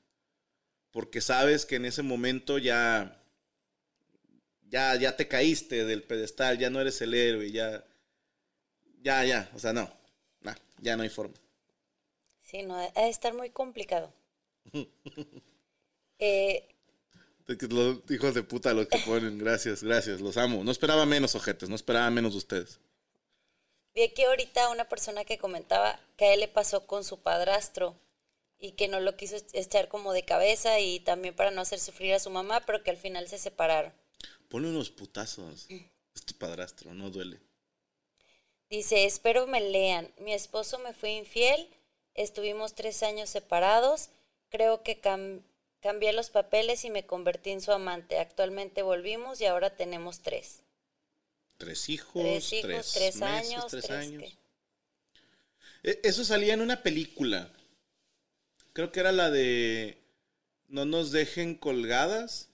Porque sabes que en ese momento ya, ya, ya te caíste del pedestal, ya no eres el héroe, ya, ya, ya, o sea, no, nah, ya no hay forma. Sí, no, ha de estar muy complicado. Eh, Los hijos de puta los que ponen, gracias, gracias, los amo. No esperaba menos, ojetes, no esperaba menos de ustedes. Vi aquí ahorita una persona que comentaba que a él le pasó con su padrastro y que no lo quiso echar como de cabeza y también para no hacer sufrir a su mamá, pero que al final se separaron. Ponle unos putazos. Es tu padrastro, no duele. Dice, espero me lean. Mi esposo me fue infiel, estuvimos tres años separados, creo que cam- cambié los papeles y me convertí en su amante. Actualmente volvimos y ahora tenemos tres. Tres hijos, Tres hijos, tres, tres, meses, años, tres, tres años. E- Eso salía en una película. Creo que era la de No nos dejen colgadas.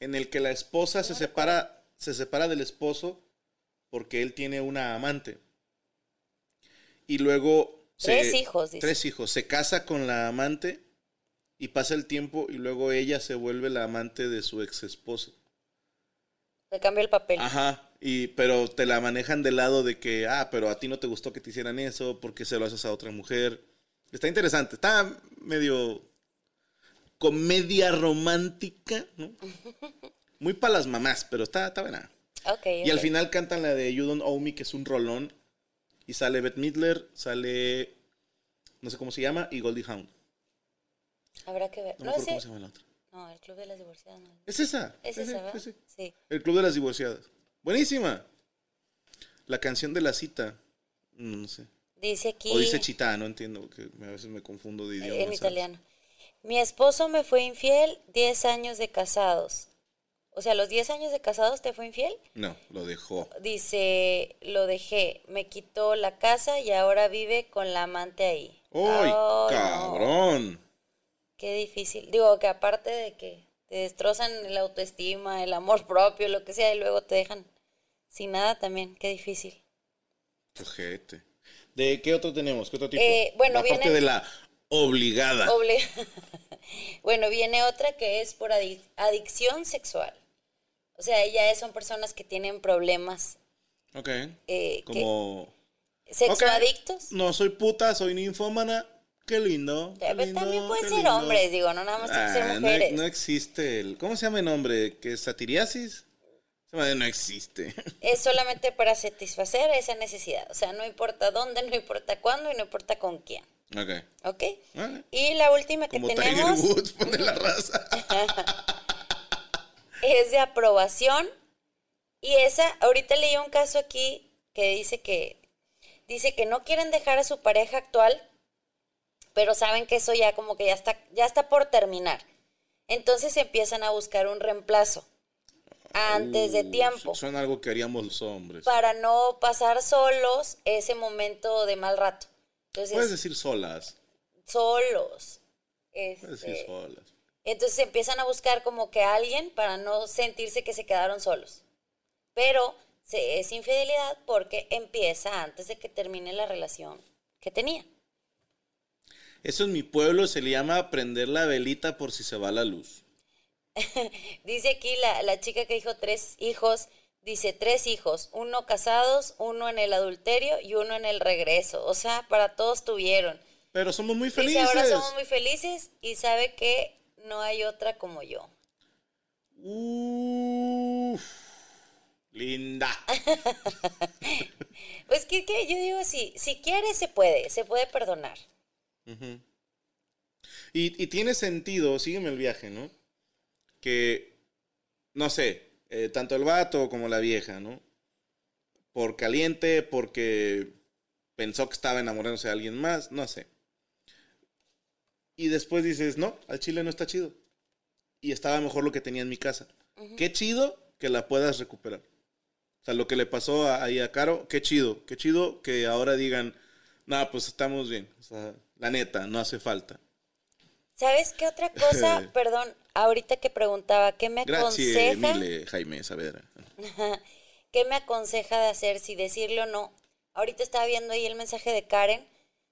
En el que la esposa se separa, se separa del esposo porque él tiene una amante. Y luego. Tres hijos, dice. Tres hijos. Se casa con la amante y pasa el tiempo y luego ella se vuelve la amante de su ex esposo. Le cambió el papel. Ajá, y, pero te la manejan del lado de que, ah, pero a ti no te gustó que te hicieran eso, porque se lo haces a otra mujer. Está interesante, está medio comedia romántica, ¿no? Muy para las mamás, pero está, está buena. Ok, Y al final cantan la de You Don't Owe Me, que es un rolón, y sale Beth Midler, sale, no sé cómo se llama, y Goldie Hawn. Habrá que ver. No No, ese- cómo se llama la otra. No, el Club de las Divorciadas no. Es esa. ¿Es esa, ¿verdad? sí. El Club de las Divorciadas. Buenísima. La canción de la cita. Mm, No sé. Dice aquí O dice chita, no entiendo, porque a veces me confundo de idioma. en italiano. Mi esposo me fue infiel 10 años de casados. O sea, los 10 años de casados te fue infiel. No, lo dejó. Dice, lo dejé, me quitó la casa y ahora vive con la amante ahí. ¡Ay, no, cabrón! Qué difícil. Digo que aparte de que te destrozan la autoestima, el amor propio, lo que sea, y luego te dejan sin nada también. Qué difícil. Ojete. ¿De qué otro tenemos? ¿Qué otro tipo? Eh, bueno, Aparte viene- de la obligada. Obli- bueno, viene otra que es por adic- adicción sexual. O sea, ya son personas que tienen problemas ok. eh, Como... sexoadictos. Ok, No soy puta, soy ninfómana. Qué lindo. qué Pero lindo, también pueden ser lindo. hombres, digo, no nada más tienen que ser Ah, no, mujeres. no existe el... ¿Cómo se llama el nombre? ¿Qué es satiriasis? No existe. Es solamente para satisfacer esa necesidad. O sea, no importa dónde, no importa cuándo y no importa con quién. ok. ¿Ok? Y la última que Como Tiger tenemos Woods, pone la raza. es de aprobación. Y esa, ahorita leí un caso aquí que dice que dice que no quieren dejar a su pareja actual, pero saben que eso ya como que ya está ya está por terminar. Entonces empiezan a buscar un reemplazo antes de Uh, tiempo Son algo que haríamos los hombres. para no pasar solos ese momento de mal rato. Entonces, Puedes decir solas. solos. Puedes decir Este, solas. Entonces empiezan a buscar como que alguien para no sentirse que se quedaron solos. Pero se, es infidelidad porque empieza antes de que termine la relación que tenía. Eso en mi pueblo se le llama prender la velita por si se va la luz. Dice aquí la, la chica que dijo tres hijos, dice tres hijos, uno casados, uno en el adulterio y uno en el regreso. O sea, para todos tuvieron. Pero somos muy Dice, felices. ahora somos muy felices y sabe que no hay otra como yo. Uf, linda. Pues que, que yo digo, si, si quiere, se puede, se puede perdonar. Ujú. y, y tiene sentido, sígueme el viaje, ¿no? Que, no sé, eh, tanto el vato como la vieja, ¿no? Por caliente, porque pensó que estaba enamorándose de alguien más, no sé. Y después dices, no, al chile no está chido. Y estaba mejor lo que tenía en mi casa. Qué chido que la puedas recuperar. O sea, lo que le pasó a- ahí a Caro, qué chido. Qué chido que ahora digan, nada, pues estamos bien. O sea, la neta, no hace falta. ¿Sabes qué otra cosa? Perdón, ahorita que preguntaba, ¿qué me Gracias, aconseja? Mile, Jaime Saavedra. ¿Qué me aconseja de hacer? Si decirle o no. Ahorita estaba viendo ahí el mensaje de Karen.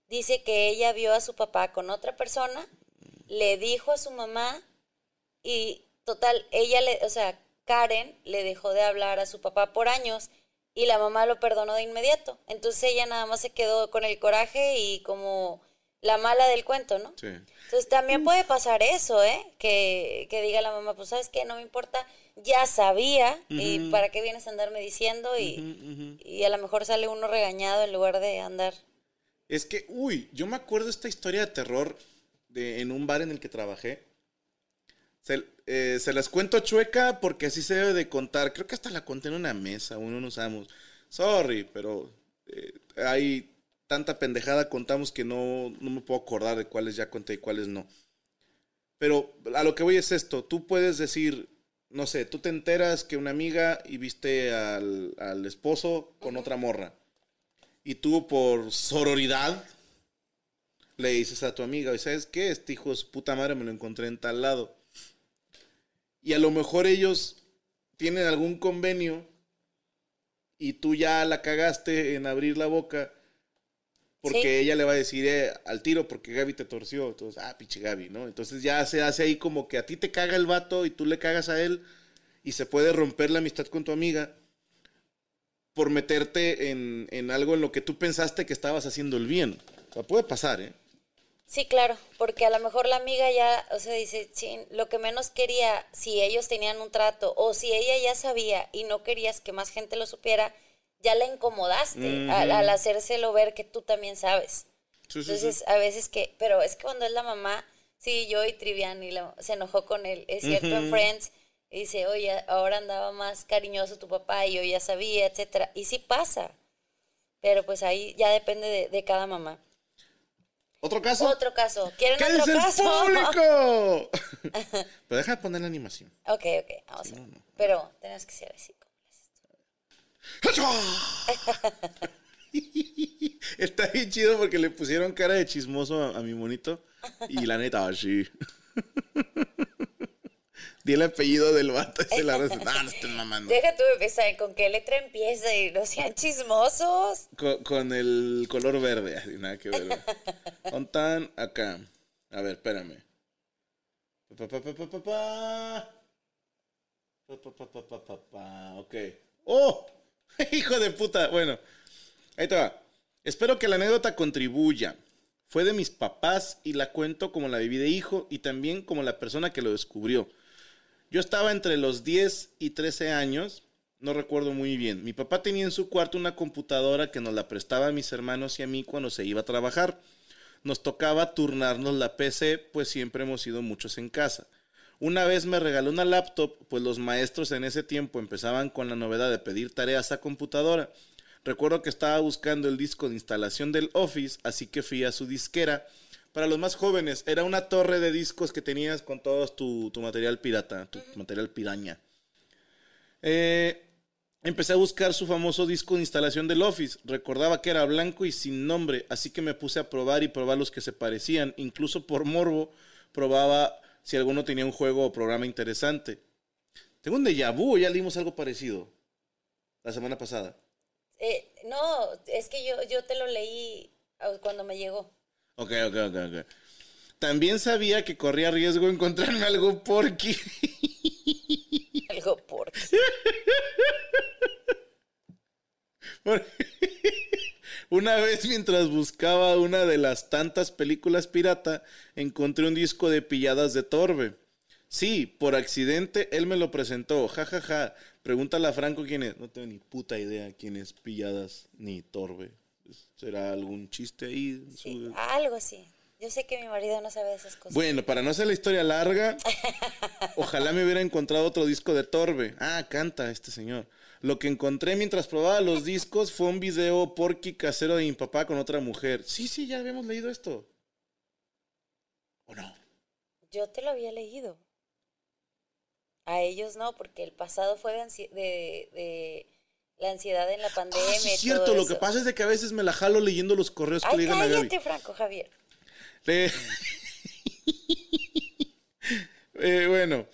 Dice que ella vio a su papá con otra persona, le dijo a su mamá y total, ella le, o sea, Karen le dejó de hablar a su papá por años y la mamá lo perdonó de inmediato. Entonces ella nada más se quedó con el coraje y como la mala del cuento, ¿no? Sí. Entonces también puede pasar eso, ¿eh? Que, que diga la mamá, pues sabes qué, no me importa, ya sabía, y Ujú. para qué vienes a andarme diciendo, y, y a lo mejor sale uno regañado en lugar de andar. Es que, uy, yo me acuerdo esta historia de terror de, en un bar en el que trabajé. Se, eh, se las cuento chueca porque así se debe de contar. Creo que hasta la conté en una mesa, uno no usamos. Sorry, pero eh, hay tanta pendejada contamos que no, no me puedo acordar de cuáles ya conté y cuáles no. Pero a lo que voy es esto, tú puedes decir, no sé, tú te enteras que una amiga y viste al, al esposo con otra morra. Y tú por sororidad le dices a tu amiga, "Oye, ¿sabes qué? Este hijo de su puta madre me lo encontré en tal lado. Y a lo mejor ellos tienen algún convenio y tú ya la cagaste en abrir la boca porque Sí. ella le va a decir eh, al tiro porque Gaby te torció. Entonces, ah, pinche Gaby, ¿no? Entonces ya se hace ahí como que a ti te caga el vato y tú le cagas a él y se puede romper la amistad con tu amiga por meterte en, en algo en lo que tú pensaste que estabas haciendo el bien. O sea, puede pasar, ¿eh? Sí, claro, porque a lo mejor la amiga ya, o sea, dice, "Chin, lo que menos quería, si ellos tenían un trato, o si ella ya sabía y no querías que más gente lo supiera, ya la incomodaste al, al hacérselo ver que tú también sabes. Sí, sí, sí. Entonces, a veces que, pero es que cuando es la mamá, Sí, yo y Triviani la- se enojó con él. Es cierto, en Friends. Y dice, oye, ahora andaba más cariñoso tu papá y yo ya sabía, etcétera. Y sí pasa. Pero pues ahí ya depende de, de cada mamá. ¿Otro caso? Otro caso. ¿Quieren ¿Qué otro dice el caso? público? Pero deja de poner la animación. ok, ok, vamos a ver. Pero tenemos que ser así. Está bien chido porque le pusieron cara de chismoso a, a mi monito. Y la neta, así. Di el apellido del vato y se la receta. No, no estén mamando. Deja tú pensar con qué letra empieza y no sean chismosos. Con, con el color verde, así, nada que ver. Contan acá. A ver, espérame. Pa, pa, pa, pa, pa, pa. Pa, pa, pa, pa, pa, pa, pa. Ok. ¡Oh! Hijo de puta. Bueno, ahí te va. Espero que la anécdota contribuya. Fue de mis papás y la cuento como la viví de hijo y también como la persona que lo descubrió. Yo estaba entre los 10 y 13 años, no recuerdo muy bien. Mi papá tenía en su cuarto una computadora que nos la prestaba a mis hermanos y a mí cuando se iba a trabajar. Nos tocaba turnarnos la PC, pues siempre hemos sido muchos en casa. Una vez me regaló una laptop, pues los maestros en ese tiempo empezaban con la novedad de pedir tareas a computadora. Recuerdo que estaba buscando el disco de instalación del Office, así que fui a su disquera. Para los más jóvenes, era una torre de discos que tenías con todo tu, tu material pirata, tu material piraña. Eh, empecé a buscar su famoso disco de instalación del Office. Recordaba que era blanco y sin nombre, así que me puse a probar y probar los que se parecían. Incluso por morbo, probaba si alguno tenía un juego o programa interesante. Tengo un déjà vu, ya leímos algo parecido la semana pasada. Eh, no, es que yo, yo te lo leí ah, cuando me llegó. Ok, ok, ok, ok. También sabía que corría riesgo encontrarme algo porky. Algo por. Una vez mientras buscaba una de las tantas películas pirata, encontré un disco de pilladas de Torbe. Sí, por accidente él me lo presentó, jajaja. Ja, ja. Pregúntale a Franco quién es. No tengo ni puta idea quién es pilladas ni Torbe. ¿Será algún chiste ahí? Sí, algo así. Yo sé que mi marido no sabe de esas cosas. Bueno, para no hacer la historia larga, ojalá me hubiera encontrado otro disco de Torbe. Ah, canta este señor. Lo que encontré mientras probaba los discos fue un video porky casero de mi papá con otra mujer. Sí, sí, ya habíamos leído esto. ¿O no? Yo te lo había leído. A ellos no, porque el pasado fue de, ansi- de, de la ansiedad en la pandemia. Ah, sí, y es cierto. todo Lo que pasa es de que a veces me la jalo leyendo los correos que le llegan a Gaby. cállate, Franco Javier. Le- Eh, bueno,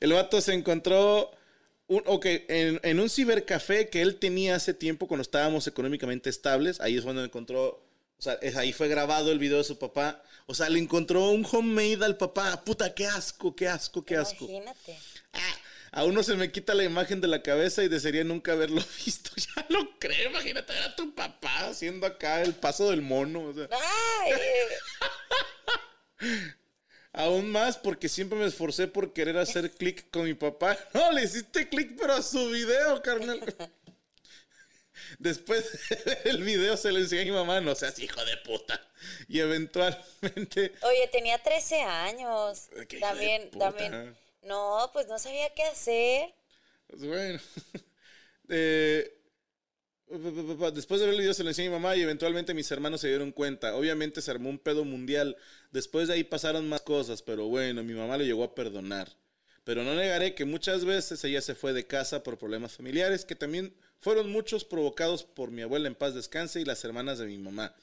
el vato se encontró un, en, en un cibercafé que él tenía hace tiempo cuando estábamos económicamente estables. Ahí es cuando encontró, o sea, es, ahí fue grabado el video de su papá. O sea, le encontró un homemade al papá. Puta, qué asco, qué asco, qué asco. Imagínate. Ah, a uno se me quita la imagen de la cabeza y desearía nunca haberlo visto. Ya lo creo, imagínate a tu papá haciendo acá el paso del mono. O sea. Aún más porque siempre me esforcé por querer hacer clic con mi papá. No, le hiciste clic pero a su video, carnal. Después el video se lo enseñé a mi mamá, no seas hijo de puta. Y eventualmente... Oye, tenía 13 años. También, también. No, pues no sabía qué hacer. Pues bueno. Eh, después de ver el video se lo enseñé a mi mamá y eventualmente mis hermanos se dieron cuenta. Obviamente se armó un pedo mundial. Después de ahí pasaron más cosas, pero bueno, mi mamá le llegó a perdonar. Pero no negaré que muchas veces ella se fue de casa por problemas familiares, que también fueron muchos provocados por mi abuela en paz descanse y las hermanas de mi mamá.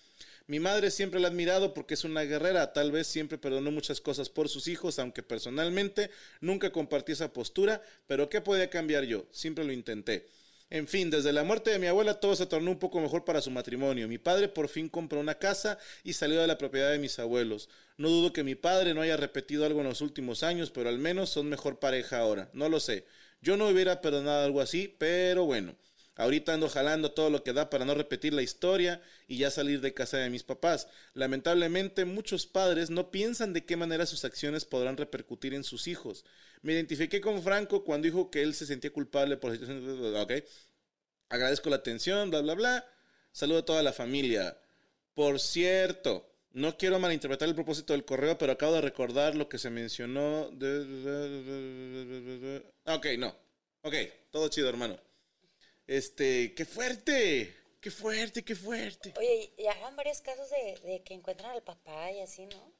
Mi madre siempre la ha admirado porque es una guerrera, tal vez siempre perdonó muchas cosas por sus hijos, aunque personalmente nunca compartí esa postura, pero ¿qué podía cambiar yo? Siempre lo intenté. En fin, desde la muerte de mi abuela todo se tornó un poco mejor para su matrimonio. Mi padre por fin compró una casa y salió de la propiedad de mis abuelos. No dudo que mi padre no haya repetido algo en los últimos años, pero al menos son mejor pareja ahora. No lo sé. Yo no hubiera perdonado algo así, pero bueno. Ahorita ando jalando todo lo que da para no repetir la historia y ya salir de casa de mis papás. Lamentablemente muchos padres no piensan de qué manera sus acciones podrán repercutir en sus hijos. Me identifiqué con Franco cuando dijo que él se sentía culpable por. Ok. Agradezco la atención, bla, bla, bla. Saludo a toda la familia. Por cierto, No quiero malinterpretar el propósito del correo, pero acabo de recordar lo que se mencionó. Ah, Ok, no. Ok, todo chido, hermano. Este, qué fuerte. Qué fuerte, qué fuerte. Oye, ya van varios casos de, de que encuentran al papá y así, ¿no?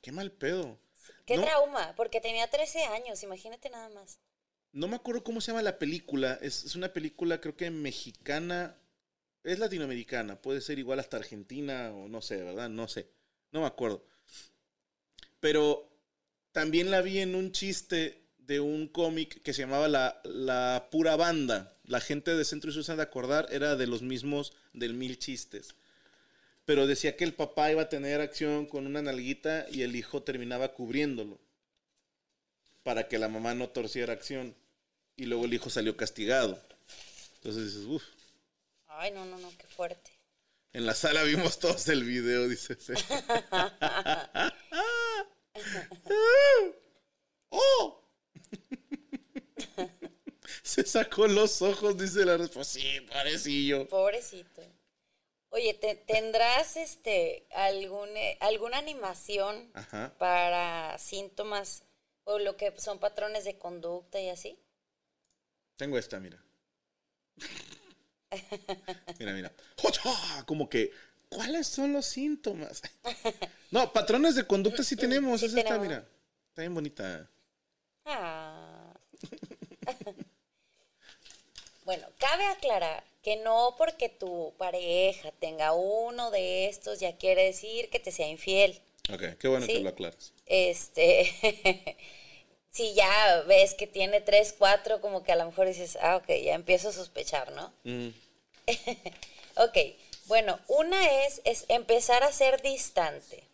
Qué mal pedo. Qué No. trauma, porque tenía 13 años, imagínate nada más. No me acuerdo cómo se llama la película. Es, es una película, creo que mexicana. Es latinoamericana. Puede ser igual hasta Argentina o no sé, ¿verdad? No sé. No me acuerdo. Pero también la vi en un chiste de un cómic que se llamaba La, La Pura Banda. La gente de Centro y Sur de acordar, era de los mismos del Mil Chistes. Pero decía que el papá iba a tener acción con una nalguita y el hijo terminaba cubriéndolo para que la mamá no torciera acción. Y luego el hijo salió castigado. Entonces dices, uff. Ay, no, no, no, qué fuerte. En la sala vimos todos el video, dice. Fer. ¡Oh! Se sacó los ojos, dice la respuesta. Sí, parecillo. Pobrecito. Oye, te- ¿tendrás este algún, eh, alguna animación Ajá. para síntomas o lo que son patrones de conducta y así? Tengo esta, mira. Mira, mira. Como que, ¿cuáles son los síntomas? No, patrones de conducta sí tenemos. Sí es esta, tenemos. mira. Está bien bonita. Ah. bueno, cabe aclarar que no porque tu pareja tenga uno de estos ya quiere decir que te sea infiel. Ok, qué bueno Sí. que lo aclaras. Este, si ya ves que tiene tres, cuatro, como que a lo mejor dices, ah, ok, ya empiezo a sospechar, ¿no? Mm, Ok, bueno, una es, es empezar a ser distante.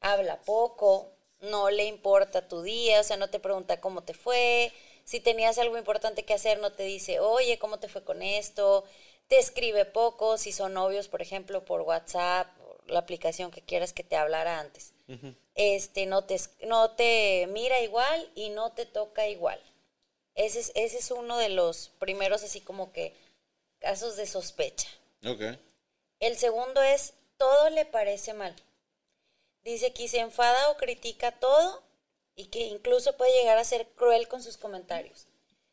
Habla poco, no le importa tu día, o sea, no te pregunta cómo te fue. Si tenías algo importante que hacer, no te dice, oye, ¿cómo te fue con esto? Te escribe poco, si son novios, por ejemplo, por WhatsApp, por la aplicación que quieras que te hablara antes. Este, no te, no te mira igual y no te toca igual. Ese es, ese es uno de los primeros, así como que, casos de sospecha. ok. El segundo es, todo le parece mal. Dice que se enfada o critica todo y que incluso puede llegar a ser cruel con sus comentarios.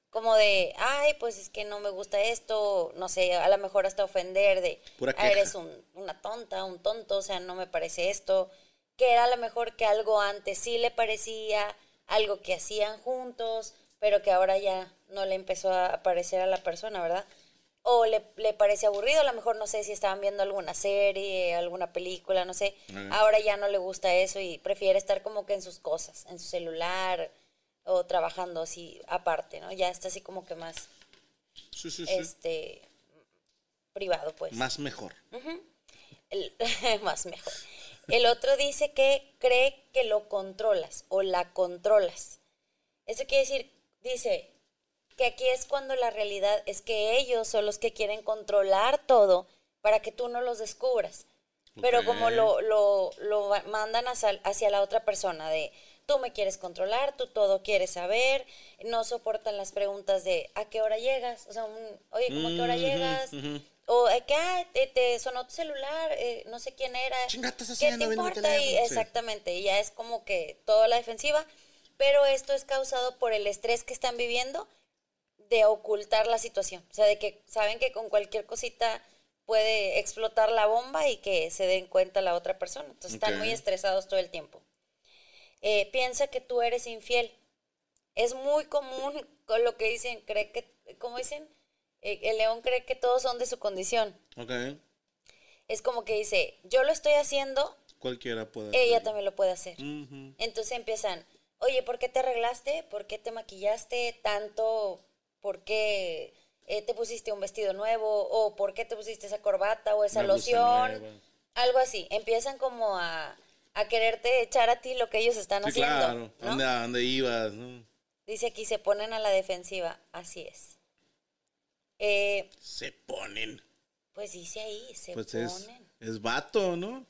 Como de, ay, pues es que no me gusta esto, no sé, a lo mejor hasta ofender de, "Ah, eres un- una tonta, un tonto, o sea, no me parece esto. Que era a lo mejor que algo antes sí le parecía, algo que hacían juntos, pero que ahora ya no le empezó a parecer a la persona, ¿verdad? O le, le parece aburrido, a lo mejor no sé si estaban viendo alguna serie, alguna película, no sé, ahora ya no le gusta eso y prefiere estar como que en sus cosas, en su celular o trabajando así aparte, ¿no? Ya está así como que más, Sí, sí, sí. este, privado, pues. Más mejor. El- más mejor. El otro dice que cree que lo controlas o la controlas. Eso quiere decir, dice que aquí es cuando la realidad es que ellos son los que quieren controlar todo para que tú no los descubras. Pero como lo, lo, lo mandan hacia, hacia la otra persona de tú me quieres controlar, tú todo quieres saber, no soportan las preguntas de ¿a qué hora llegas? O sea, un, oye, ¿cómo a qué hora llegas? O que "Ah, te, te sonó tu celular, eh, no sé quién era. Chinga, estás ¿Qué te importa? Y. Sí. exactamente, y ya es como que toda la defensiva. Pero esto es causado por el estrés que están viviendo de ocultar la situación. O sea, de que saben que con cualquier cosita puede explotar la bomba y que se den cuenta la otra persona. Entonces están muy estresados todo el tiempo. Eh, piensa que tú eres infiel. Es muy común con lo que dicen, cree que, como dicen, Eh, el león cree que todos son de su condición. Ok. Es como que dice, yo lo estoy haciendo, Cualquiera puede. ella hacerlo. también lo puede hacer. Entonces empiezan, oye, ¿por qué te arreglaste? ¿Por qué te maquillaste tanto? ¿Por qué eh, te pusiste un vestido nuevo? ¿O por qué te pusiste esa corbata o esa Una loción? Algo así. Empiezan como a, a quererte echar a ti lo que ellos están Sí, haciendo. claro. ¿no? ¿Dónde, dónde ibas? no? Dice aquí, se ponen a la defensiva. Así es. Eh, Se ponen. pues dice ahí, se Pues es, ponen. es vato, ¿no?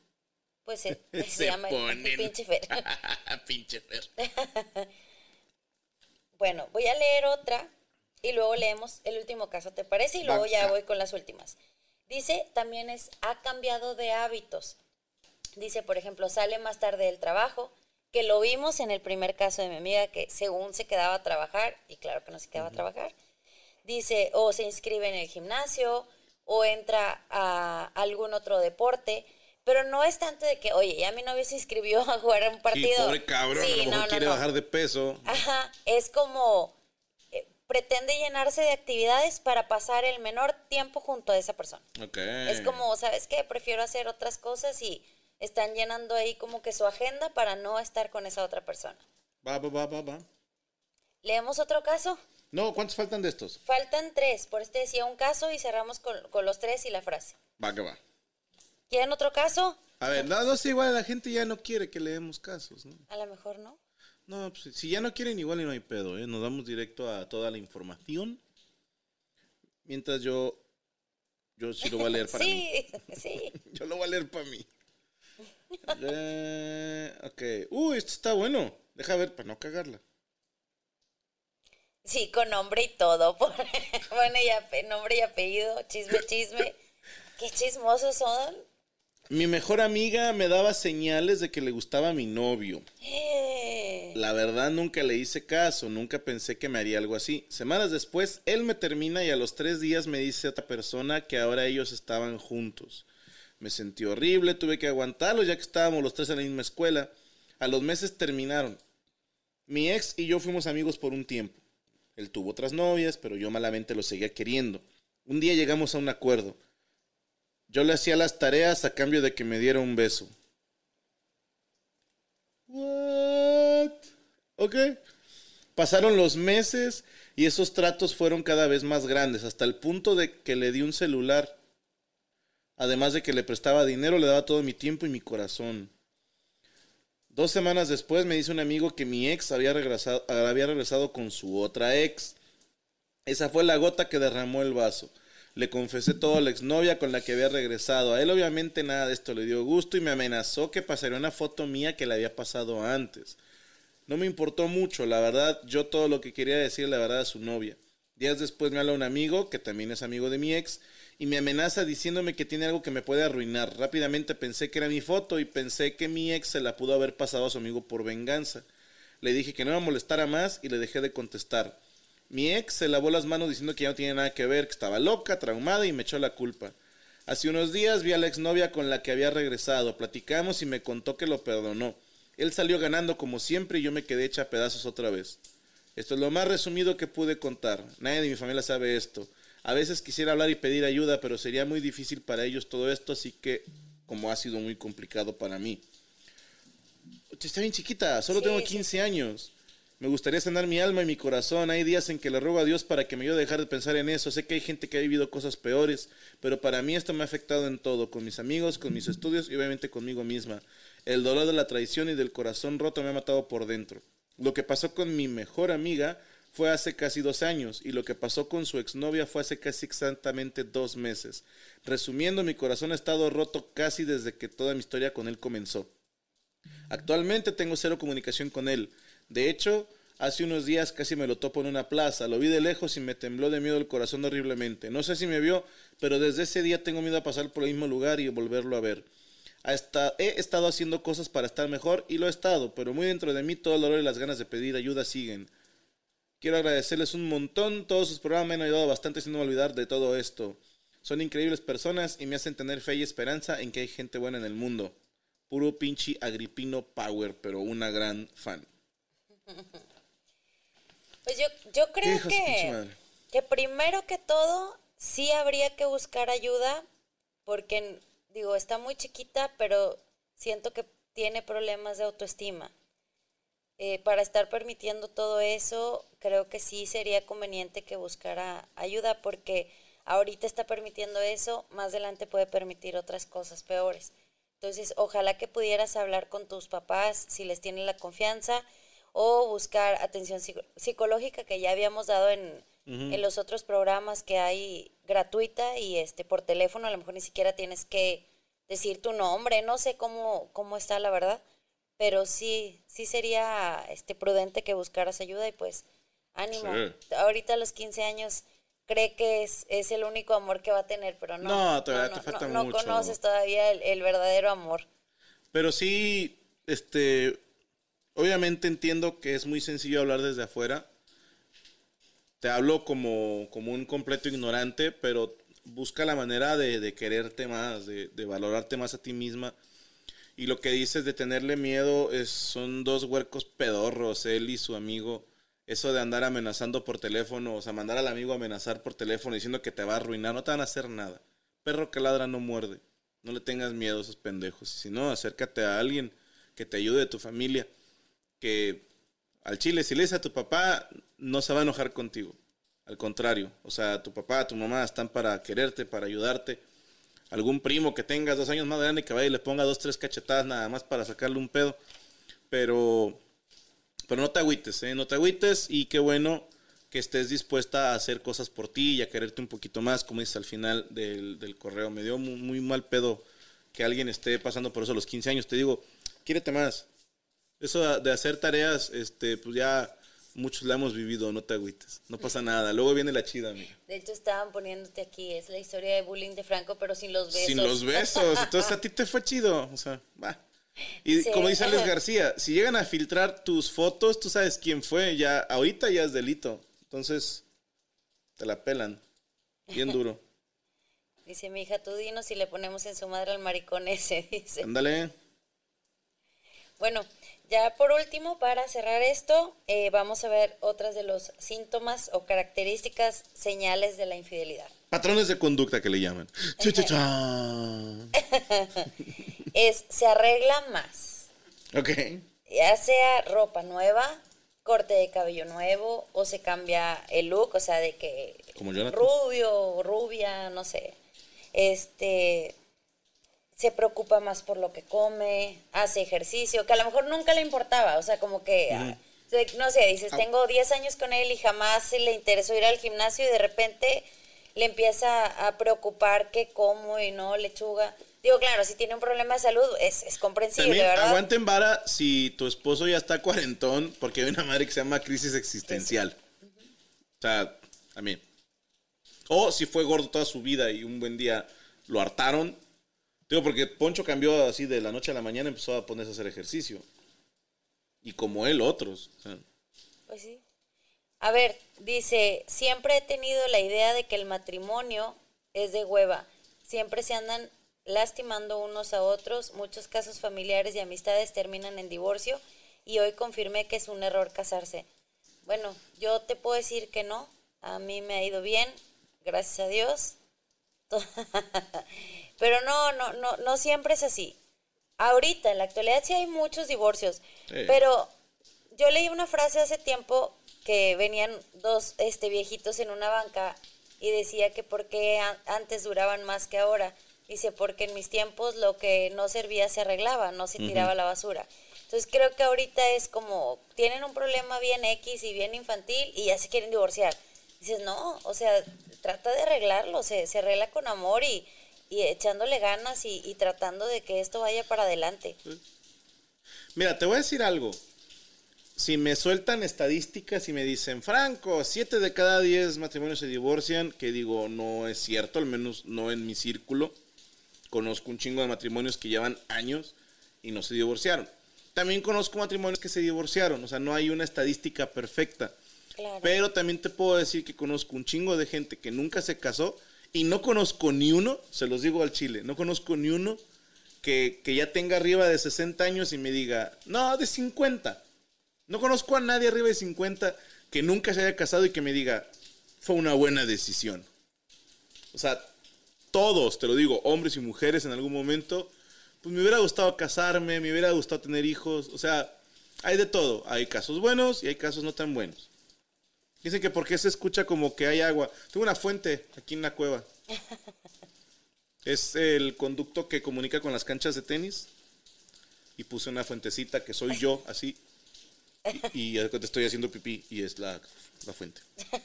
Pues se, se Se llama ponen. pinche Fer. Pinche Fer. Bueno, voy a leer otra y luego leemos el último caso, ¿te parece? Y luego ya voy con las últimas. Dice, también es, ha cambiado de hábitos. Dice, por ejemplo, sale más tarde del trabajo, que lo vimos en el primer caso de mi amiga, que según se quedaba a trabajar, y claro que no se quedaba a trabajar. Dice, o se inscribe en el gimnasio, o entra a algún otro deporte. Pero no es tanto de que, oye, ya mi novio se inscribió a jugar un Sí, partido. pobre cabrón, Sí, a lo mejor no, no, quiere no. bajar de peso. Ajá, es como pretende llenarse de actividades para pasar el menor tiempo junto a esa persona. Ok. Es como, ¿sabes qué? Prefiero hacer otras cosas y están llenando ahí como que su agenda para no estar con esa otra persona. Va, va, va, va, va. ¿Leemos otro caso? No, ¿cuántos faltan de estos? Faltan tres, por este decía un caso y cerramos con, con los tres y la frase. Va, que va. ¿Quieren otro caso? A ver, no, no sé, igual la gente ya no quiere que leemos casos, ¿no? A lo mejor no. No, pues si ya no quieren, igual y no hay pedo, ¿eh? Nos vamos directo a toda la información. Mientras yo. Yo sí lo voy a leer para mí. sí, sí. Yo lo voy a leer para mí. Eh, ok. Uy, esto está bueno. Deja ver para no cagarla. Sí, con nombre y todo. bueno, y nombre y apellido, chisme, chisme. Qué chismosos son. Mi mejor amiga me daba señales de que le gustaba a mi novio. Eh, La verdad nunca le hice caso, nunca pensé que me haría algo así. Semanas después, él me termina y a los tres días me dice otra persona que ahora ellos estaban juntos. Me sentí horrible, tuve que aguantarlo ya que estábamos los tres en la misma escuela. A los meses terminaron. Mi ex y yo fuimos amigos por un tiempo. Él tuvo otras novias, pero yo malamente lo seguía queriendo. Un día llegamos a un acuerdo. Yo le hacía las tareas a cambio de que me diera un beso. Ok. Pasaron los meses y esos tratos fueron cada vez más grandes, hasta el punto de que le di un celular. Además de que le prestaba dinero, le daba todo mi tiempo y mi corazón. Dos semanas después me dice un amigo que mi ex había regresado, había regresado con su otra ex. Esa fue la gota que derramó el vaso. Le confesé todo a la exnovia con la que había regresado. A él obviamente nada de esto le dio gusto y me amenazó que pasaría una foto mía que le había pasado antes. No me importó mucho, la verdad, yo todo lo que quería decir la verdad a su novia. Días después me habla un amigo, que también es amigo de mi ex, y me amenaza diciéndome que tiene algo que me puede arruinar. Rápidamente pensé que era mi foto y pensé que mi ex se la pudo haber pasado a su amigo por venganza. Le dije que no me molestara más y le dejé de contestar. Mi ex se lavó las manos diciendo que ya no tenía nada que ver, que estaba loca, traumada y me echó la culpa. Hace unos días vi a la exnovia con la que había regresado, platicamos y me contó que lo perdonó. Él salió ganando como siempre y yo me quedé hecha a pedazos otra vez. Esto es lo más resumido que pude contar. Nadie de mi familia sabe esto. A veces quisiera hablar y pedir ayuda, pero sería muy difícil para ellos todo esto, así que como ha sido muy complicado para mí. Está bien chiquita, solo Sí, tengo sí, 15 años. Me gustaría sanar mi alma y mi corazón. Hay días en que le ruego a Dios para que me ayude a dejar de pensar en eso. Sé que hay gente que ha vivido cosas peores, pero para mí esto me ha afectado en todo, con mis amigos, con mis estudios y obviamente conmigo misma. El dolor de la traición y del corazón roto me ha matado por dentro. Lo que pasó con mi mejor amiga fue hace casi dos años y lo que pasó con su exnovia fue hace casi exactamente dos meses. Resumiendo, mi corazón ha estado roto casi desde que toda mi historia con él comenzó. Actualmente tengo cero comunicación con él. De hecho, hace unos días casi me lo topo en una plaza. Lo vi de lejos y me tembló de miedo el corazón horriblemente. No sé si me vio, pero desde ese día tengo miedo a pasar por el mismo lugar y volverlo a ver. Hasta he estado haciendo cosas para estar mejor y lo he estado, pero muy dentro de mí todo el dolor y las ganas de pedir ayuda siguen. Quiero agradecerles un montón, todos sus programas me han ayudado bastante sin olvidar de todo esto. Son increíbles personas y me hacen tener fe y esperanza en que hay gente buena en el mundo. Puro pinche agripino power, pero una gran fan. Pues yo, yo creo que, que primero que todo sí habría que buscar ayuda porque, digo, está muy chiquita, pero siento que tiene problemas de autoestima. Eh, para estar permitiendo todo eso, creo que sí sería conveniente que buscara ayuda porque ahorita está permitiendo eso, más adelante puede permitir otras cosas peores. Entonces, ojalá que pudieras hablar con tus papás si les tienes la confianza o buscar atención psico- psicológica que ya habíamos dado en, en los otros programas que hay gratuita y este por teléfono, a lo mejor ni siquiera tienes que decir tu nombre, no sé cómo, cómo está la verdad, pero sí, sí sería este prudente que buscaras ayuda y pues ánimo. Sí. Ahorita a los 15 años cree que es, es el único amor que va a tener, pero no. No, todavía te falta no mucho. conoces todavía el, el verdadero amor. Pero sí, este, obviamente entiendo que es muy sencillo hablar desde afuera. Te hablo como, como un completo ignorante, pero busca la manera de, quererte más, de, de valorarte más a ti misma. Y lo que dices de tenerle miedo es, son dos huercos pedorros, él y su amigo. Eso de andar amenazando por teléfono, o sea, mandar al amigo a amenazar por teléfono diciendo que te va a arruinar, no te van a hacer nada. Perro que ladra no muerde. No le tengas miedo a esos pendejos. Si no, acércate a alguien que te ayude de tu familia. Que al chile, si le dices a tu papá, no se va a enojar contigo. Al contrario, o sea, tu papá, tu mamá están para quererte, para ayudarte. Algún primo que tengas dos años más grande que vaya y le ponga dos, tres cachetadas nada más para sacarle un pedo. Pero, pero no te agüites, ¿eh? No te agüites y qué bueno que estés dispuesta a hacer cosas por ti y a quererte un poquito más, como dices al final del, del correo. Me dio muy, mal pedo que alguien esté pasando por eso a los 15 años. Te digo, quiérete más. Eso de hacer tareas, este, pues ya muchos la hemos vivido, no te agüites. No pasa nada. Luego viene la chida, amiga. De hecho, estaban poniéndote aquí, es la historia de bullying de Franco, pero sin los besos. Sin los besos. Entonces a ti te fue chido. O sea, va. Y sí. como dice Alex García, si llegan a filtrar tus fotos, tú sabes quién fue. Ya, ahorita ya es delito. Entonces, te la pelan. Bien duro. dice mi hija, tú dinos si le ponemos en su madre al maricón ese, dice. Ándale. Bueno, ya por último, para cerrar esto, eh, vamos a ver otras de los síntomas o características, señales de la infidelidad. Patrones de conducta que le llaman. Es, se arregla más. Ok. Ya sea ropa nueva, corte de cabello nuevo o se cambia el look, o sea, de que Como rubio, rubia, no sé. Este se preocupa más por lo que come, hace ejercicio, que a lo mejor nunca le importaba, o sea, como que ah, no sé, dices, tengo 10 años con él y jamás le interesó ir al gimnasio y de repente le empieza a preocupar qué como y no lechuga. Digo, claro, si tiene un problema de salud es, es comprensible, También ¿verdad? aguanten vara si tu esposo ya está cuarentón, porque hay una madre que se llama crisis existencial. O sea, también. O si fue gordo toda su vida y un buen día lo hartaron. Digo, porque Poncho cambió así de la noche a la mañana, empezó a ponerse a hacer ejercicio. Y como él, otros. Pues sí. A ver, dice, siempre he tenido la idea de que el matrimonio es de hueva. Siempre se andan lastimando unos a otros. Muchos casos familiares y amistades terminan en divorcio y hoy confirmé que es un error casarse. Bueno, yo te puedo decir que no. A mí me ha ido bien, gracias a Dios. Pero no, no, no, no siempre es así. Ahorita, en la actualidad, sí hay muchos divorcios. Sí. Pero yo leí una frase hace tiempo que venían dos este, viejitos en una banca y decía que por qué an- antes duraban más que ahora. Dice, porque en mis tiempos lo que no servía se arreglaba, no se tiraba a la basura. Entonces creo que ahorita es como, tienen un problema bien X y bien infantil y ya se quieren divorciar. Dices, no, o sea, trata de arreglarlo, se, se arregla con amor y, y echándole ganas y, y tratando de que esto vaya para adelante. Mira, te voy a decir algo. Si me sueltan estadísticas y me dicen, Franco, 7 de cada 10 matrimonios se divorcian, que digo, no es cierto, al menos no en mi círculo. Conozco un chingo de matrimonios que llevan años y no se divorciaron. También conozco matrimonios que se divorciaron, o sea, no hay una estadística perfecta. Claro. Pero también te puedo decir que conozco un chingo de gente que nunca se casó y no conozco ni uno, se los digo al chile, no conozco ni uno que, que ya tenga arriba de 60 años y me diga, no, de 50. No conozco a nadie arriba de 50 que nunca se haya casado y que me diga, fue una buena decisión. O sea, todos, te lo digo, hombres y mujeres en algún momento, pues me hubiera gustado casarme, me hubiera gustado tener hijos. O sea, hay de todo. Hay casos buenos y hay casos no tan buenos. Dicen que porque se escucha como que hay agua. Tengo una fuente aquí en la cueva. Es el conducto que comunica con las canchas de tenis. Y puse una fuentecita que soy yo, así. Y, y te estoy haciendo pipí y es la, la fuente.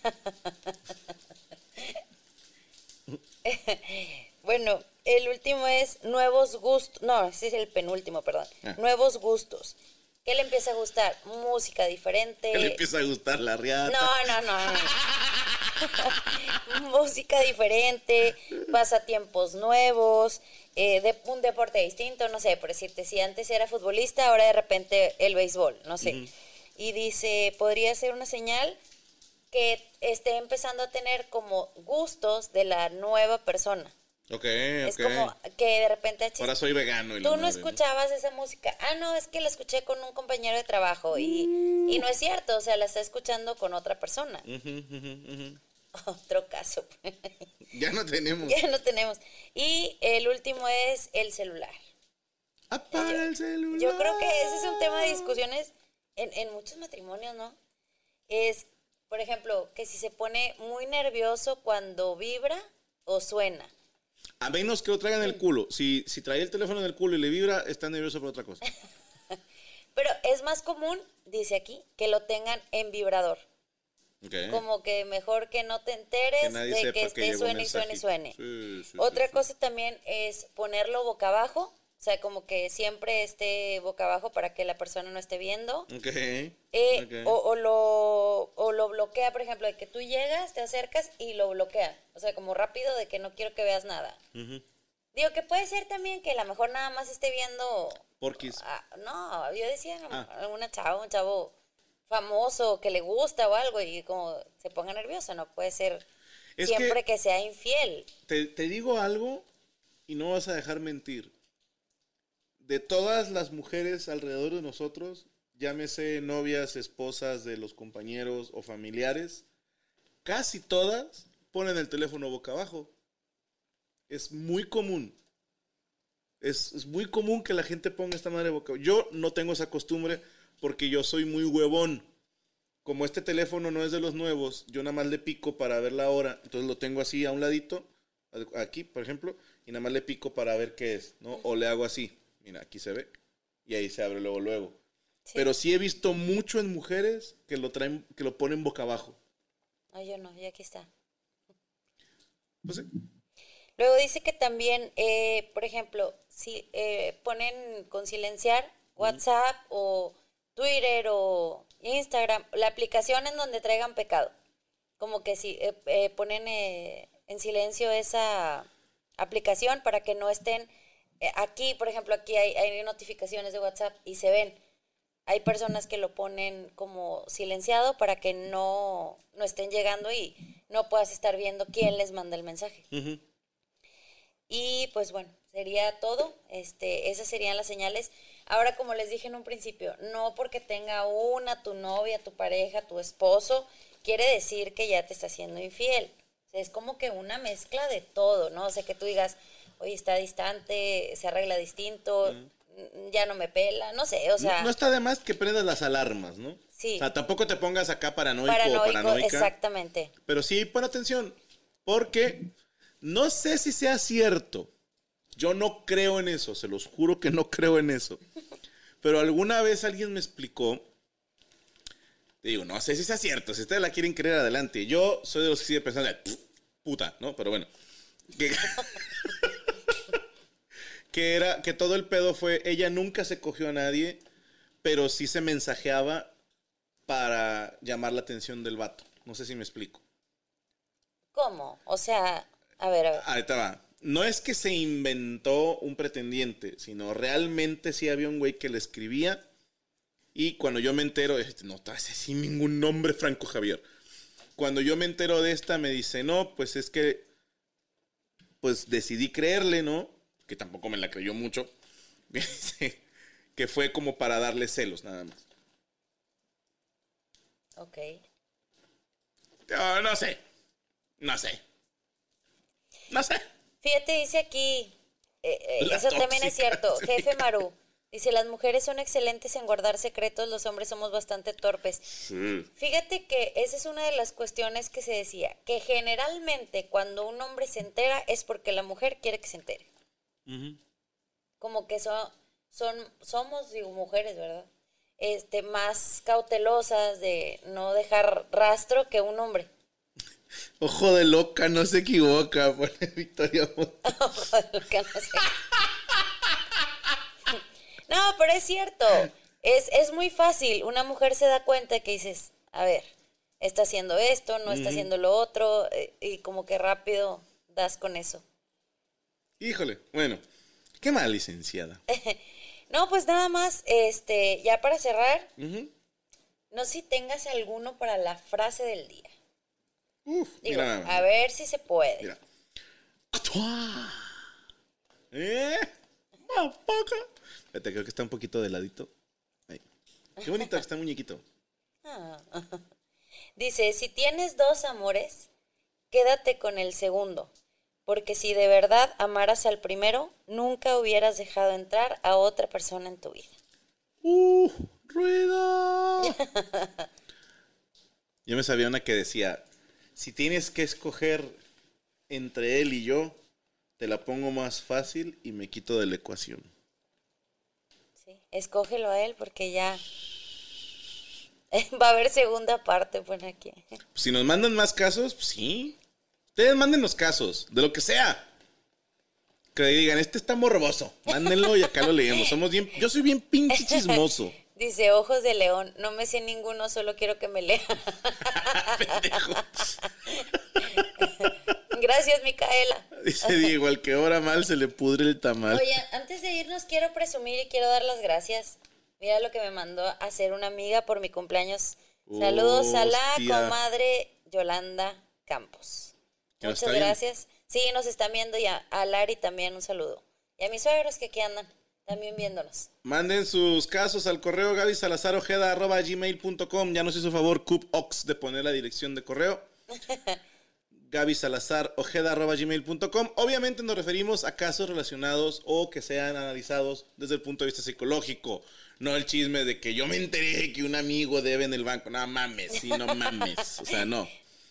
Bueno, el último es nuevos gustos. No, ese es el penúltimo, perdón. Ah. Nuevos gustos. ¿Qué le empieza a gustar? Música diferente. Le empieza a gustar la riata. No, no, no. no. música diferente, pasatiempos nuevos, eh, de, un deporte distinto, no sé, por decirte, si antes era futbolista, ahora de repente el béisbol, no sé. Y dice, podría ser una señal que esté empezando a tener como gustos de la nueva persona. Ok, Es ok. como que de repente... "Ah, chis, Ahora soy vegano. y Tú no escuchabas esa música. Ah, no, es que la escuché con un compañero de trabajo y, y no es cierto, o sea, la está escuchando con otra persona. Otro caso. Ya no tenemos. ya no tenemos. Y el último es el celular. Apaga el celular. Yo creo que ese es un tema de discusiones en, en muchos matrimonios, ¿no? Es, por ejemplo, que si se pone muy nervioso cuando vibra o suena. A menos que lo traigan en el culo. Si, si trae el teléfono en el culo y le vibra, está nervioso por otra cosa. Pero es más común, dice aquí, que lo tengan en vibrador. Como que mejor que no te enteres Que de que esté suene y suene suene. Sí, sí, Otra sí. cosa también es ponerlo boca abajo, o sea, como que siempre esté boca abajo para que la persona no esté viendo. Ok. Eh, ok. o, o lo, o lo bloquea, por ejemplo, de que tú llegas, te acercas y lo bloquea. O sea, como rápido de que no quiero que veas nada. Digo que puede ser también que a lo mejor nada más esté viendo Porquis. Ah, no, yo decía Ah. una chava, un chavo famoso que le gusta o algo y como se ponga nervioso, no puede ser Es siempre que... sea infiel. Te, te digo algo y no vas a dejar mentir. De todas las mujeres alrededor de nosotros, llámese novias, esposas de los compañeros o familiares, casi todas ponen el teléfono boca abajo. Es muy común. Es, muy común que la gente ponga esta madre boca abajo. Yo no tengo esa costumbre porque yo soy muy huevón. Como este teléfono no es de los nuevos, yo nada más le pico para ver la hora. Entonces lo tengo así a un ladito, aquí, por ejemplo, y nada más le pico para ver qué es, ¿no? O le hago así. Mira, aquí se ve. Y ahí se abre luego, luego. Sí. Pero sí he visto mucho en mujeres que lo traen, que lo ponen boca abajo. No, yo no, y aquí está. Pues sí. Luego dice que también, eh, por ejemplo, si eh, ponen con silenciar WhatsApp o Twitter o Instagram, la aplicación en donde traigan pecado. Como que si eh, ponen en silencio esa aplicación para que no estén aquí, por ejemplo, aquí hay, hay notificaciones de WhatsApp y se ven. Hay personas que lo ponen como silenciado para que no, no estén llegando y no puedas estar viendo quién les manda el mensaje. Y pues bueno, sería todo. Este, esas serían las señales. Ahora, como les dije en un principio, no porque tenga una, tu novia, tu pareja, tu esposo, quiere decir que ya te está haciendo infiel. O sea, es como que una mezcla de todo, ¿no? O sea, que tú digas, oye, está distante, se arregla distinto, mm, ya no me pela, no sé, o sea, no, no está de más que prendas las alarmas, ¿no? Sí. O sea, tampoco te pongas acá paranoico o paranoico, paranoica. exactamente. Pero sí, pon atención, porque no sé si sea cierto. Yo no creo en eso, se los juro que no creo en eso. Pero alguna vez alguien me explicó, digo, no sé si sea cierto, si ustedes la quieren creer adelante. Yo soy de los que sigue pensando, "Pff, puta, ¿no? Pero bueno. Que, que era, que todo el pedo fue, ella nunca se cogió a nadie, pero sí se mensajeaba para llamar la atención del vato. No sé si me explico. ¿Cómo? O sea, a ver, a ver. Ahorita va. No es que se inventó un pretendiente, sino realmente sí había un güey que le escribía. Y cuando yo me entero, no traes sin ningún nombre, Franco Javier. Cuando yo me entero de esta, me dice, no, pues es que, pues decidí creerle, ¿no? Que tampoco me la creyó mucho. Que fue como para darle celos, nada más. Ok. No sé. No sé. No sé. Fíjate, dice aquí, eh, eh, eso también es cierto, jefe Maru, dice, las mujeres son excelentes en guardar secretos, los hombres somos bastante torpes. Sí. Fíjate que esa es una de las cuestiones que se decía, que generalmente cuando un hombre se entera es porque la mujer quiere que se entere. Como que son, son, somos, digo, mujeres, ¿verdad? Este, más cautelosas de no dejar rastro que un hombre. Ojo de loca, no se equivoca, pone Victoria Montt. Que no sé. No, pero es cierto. Es, es muy fácil. Una mujer se da cuenta que dices, a ver, está haciendo esto, no está haciendo lo otro, eh, y como que rápido das con eso. Híjole, bueno. ¿Qué más, licenciada? No, pues nada más, este, ya para cerrar, no sé si tengas alguno para la frase del día. Uf, Digo, mira, a ver si se puede. mira. ¿Eh? ¿Tampoco? Espérate, creo que está un poquito de ladito. Ahí. Qué bonito está muñequito. Ah. Dice, si tienes dos amores, quédate con el segundo, porque si de verdad amaras al primero, nunca hubieras dejado entrar a otra persona en tu vida. ¡Uh! ¡Ruido! Yo me sabía una que decía, si tienes que escoger entre él y yo, te la pongo más fácil y me quito de la ecuación. Sí, escógelo a él porque ya va a haber segunda parte, pone aquí. Si nos mandan más casos, pues sí. Ustedes manden los casos, de lo que sea. Que digan, este está morboso. Mándenlo y acá lo leemos. Somos bien, yo soy bien pinche chismoso. Dice, ojos de león, no me sé ninguno, solo quiero que me lea. Pendejo. Gracias, Micaela. Dice Diego, al que ora mal se le pudre el tamal. Oye, antes de irnos quiero presumir y quiero dar las gracias. Mira lo que me mandó a hacer una amiga por mi cumpleaños. Saludos a la Hostia. comadre Yolanda Campos. ¿Ya Muchas está bien? gracias. Sí, nos están viendo y a, Lari también un saludo. Y a mis suegros que aquí andan, también viéndonos. Manden sus casos al correo gabysalazarojeda.gmail.com. Ya nos hizo favor Coop Ox de poner la dirección de correo. gabysalazarojeda.gmail.com. Obviamente nos referimos a casos relacionados o que sean analizados desde el punto de vista psicológico. No el chisme de que yo me enteré que un amigo debe en el banco. No mames, sí, no mames. O sea, no.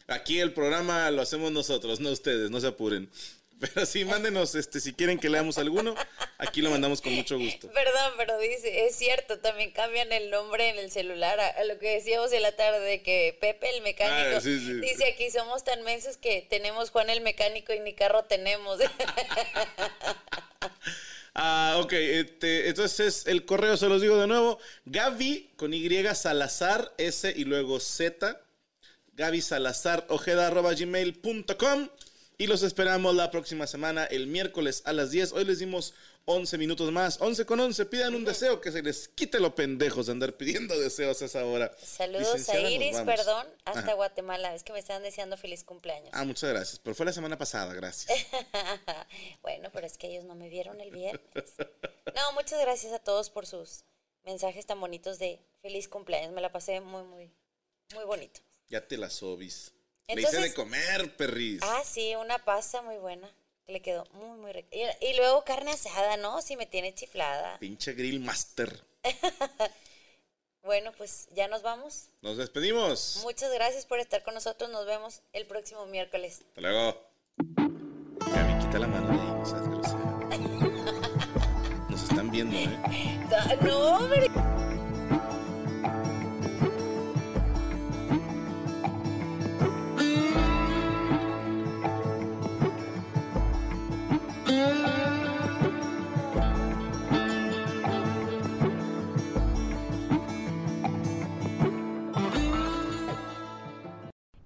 Aquí el programa lo hacemos nosotros, no ustedes, no se apuren. Pero sí, mándenos, este, si quieren que leamos alguno, aquí lo mandamos con mucho gusto. Perdón, pero dice, es cierto, también cambian el nombre en el celular a, a lo que decíamos en la tarde de que Pepe el mecánico Ah, sí, sí. dice aquí somos tan mensos que tenemos Juan el mecánico y ni carro tenemos. Ah, ok, este, entonces el correo se los digo de nuevo. Gaby con Y Salazar, S y luego Z. Gaby Salazar Ojeda arroba gmail.com. Y los esperamos la próxima semana, el miércoles a las 10. Hoy les dimos 11 minutos más. 11 con 11. Pidan un deseo que se les quite lo pendejos de andar pidiendo deseos a esa hora. Saludos a Iris, perdón, hasta Ajá. Guatemala. Es que me están deseando feliz cumpleaños. Ah, muchas gracias. Pero fue la semana pasada, gracias. bueno, pero es que ellos no me vieron el viernes. No, muchas gracias a todos por sus mensajes tan bonitos de feliz cumpleaños. Me la pasé muy, muy, muy bonito. Ya te la sobis. Le hice de comer, perris. Ah, sí, una pasta muy buena. Le quedó muy, muy rica. Y, y luego carne asada, ¿no? Si me tiene chiflada. Pinche grill master. Bueno, pues ya nos vamos. Nos despedimos. Muchas gracias por estar con nosotros. Nos vemos el próximo miércoles. Hasta luego. Gaby, quita la mano de ahí, no seas grosera. Nos están viendo, ¿eh? No, hombre.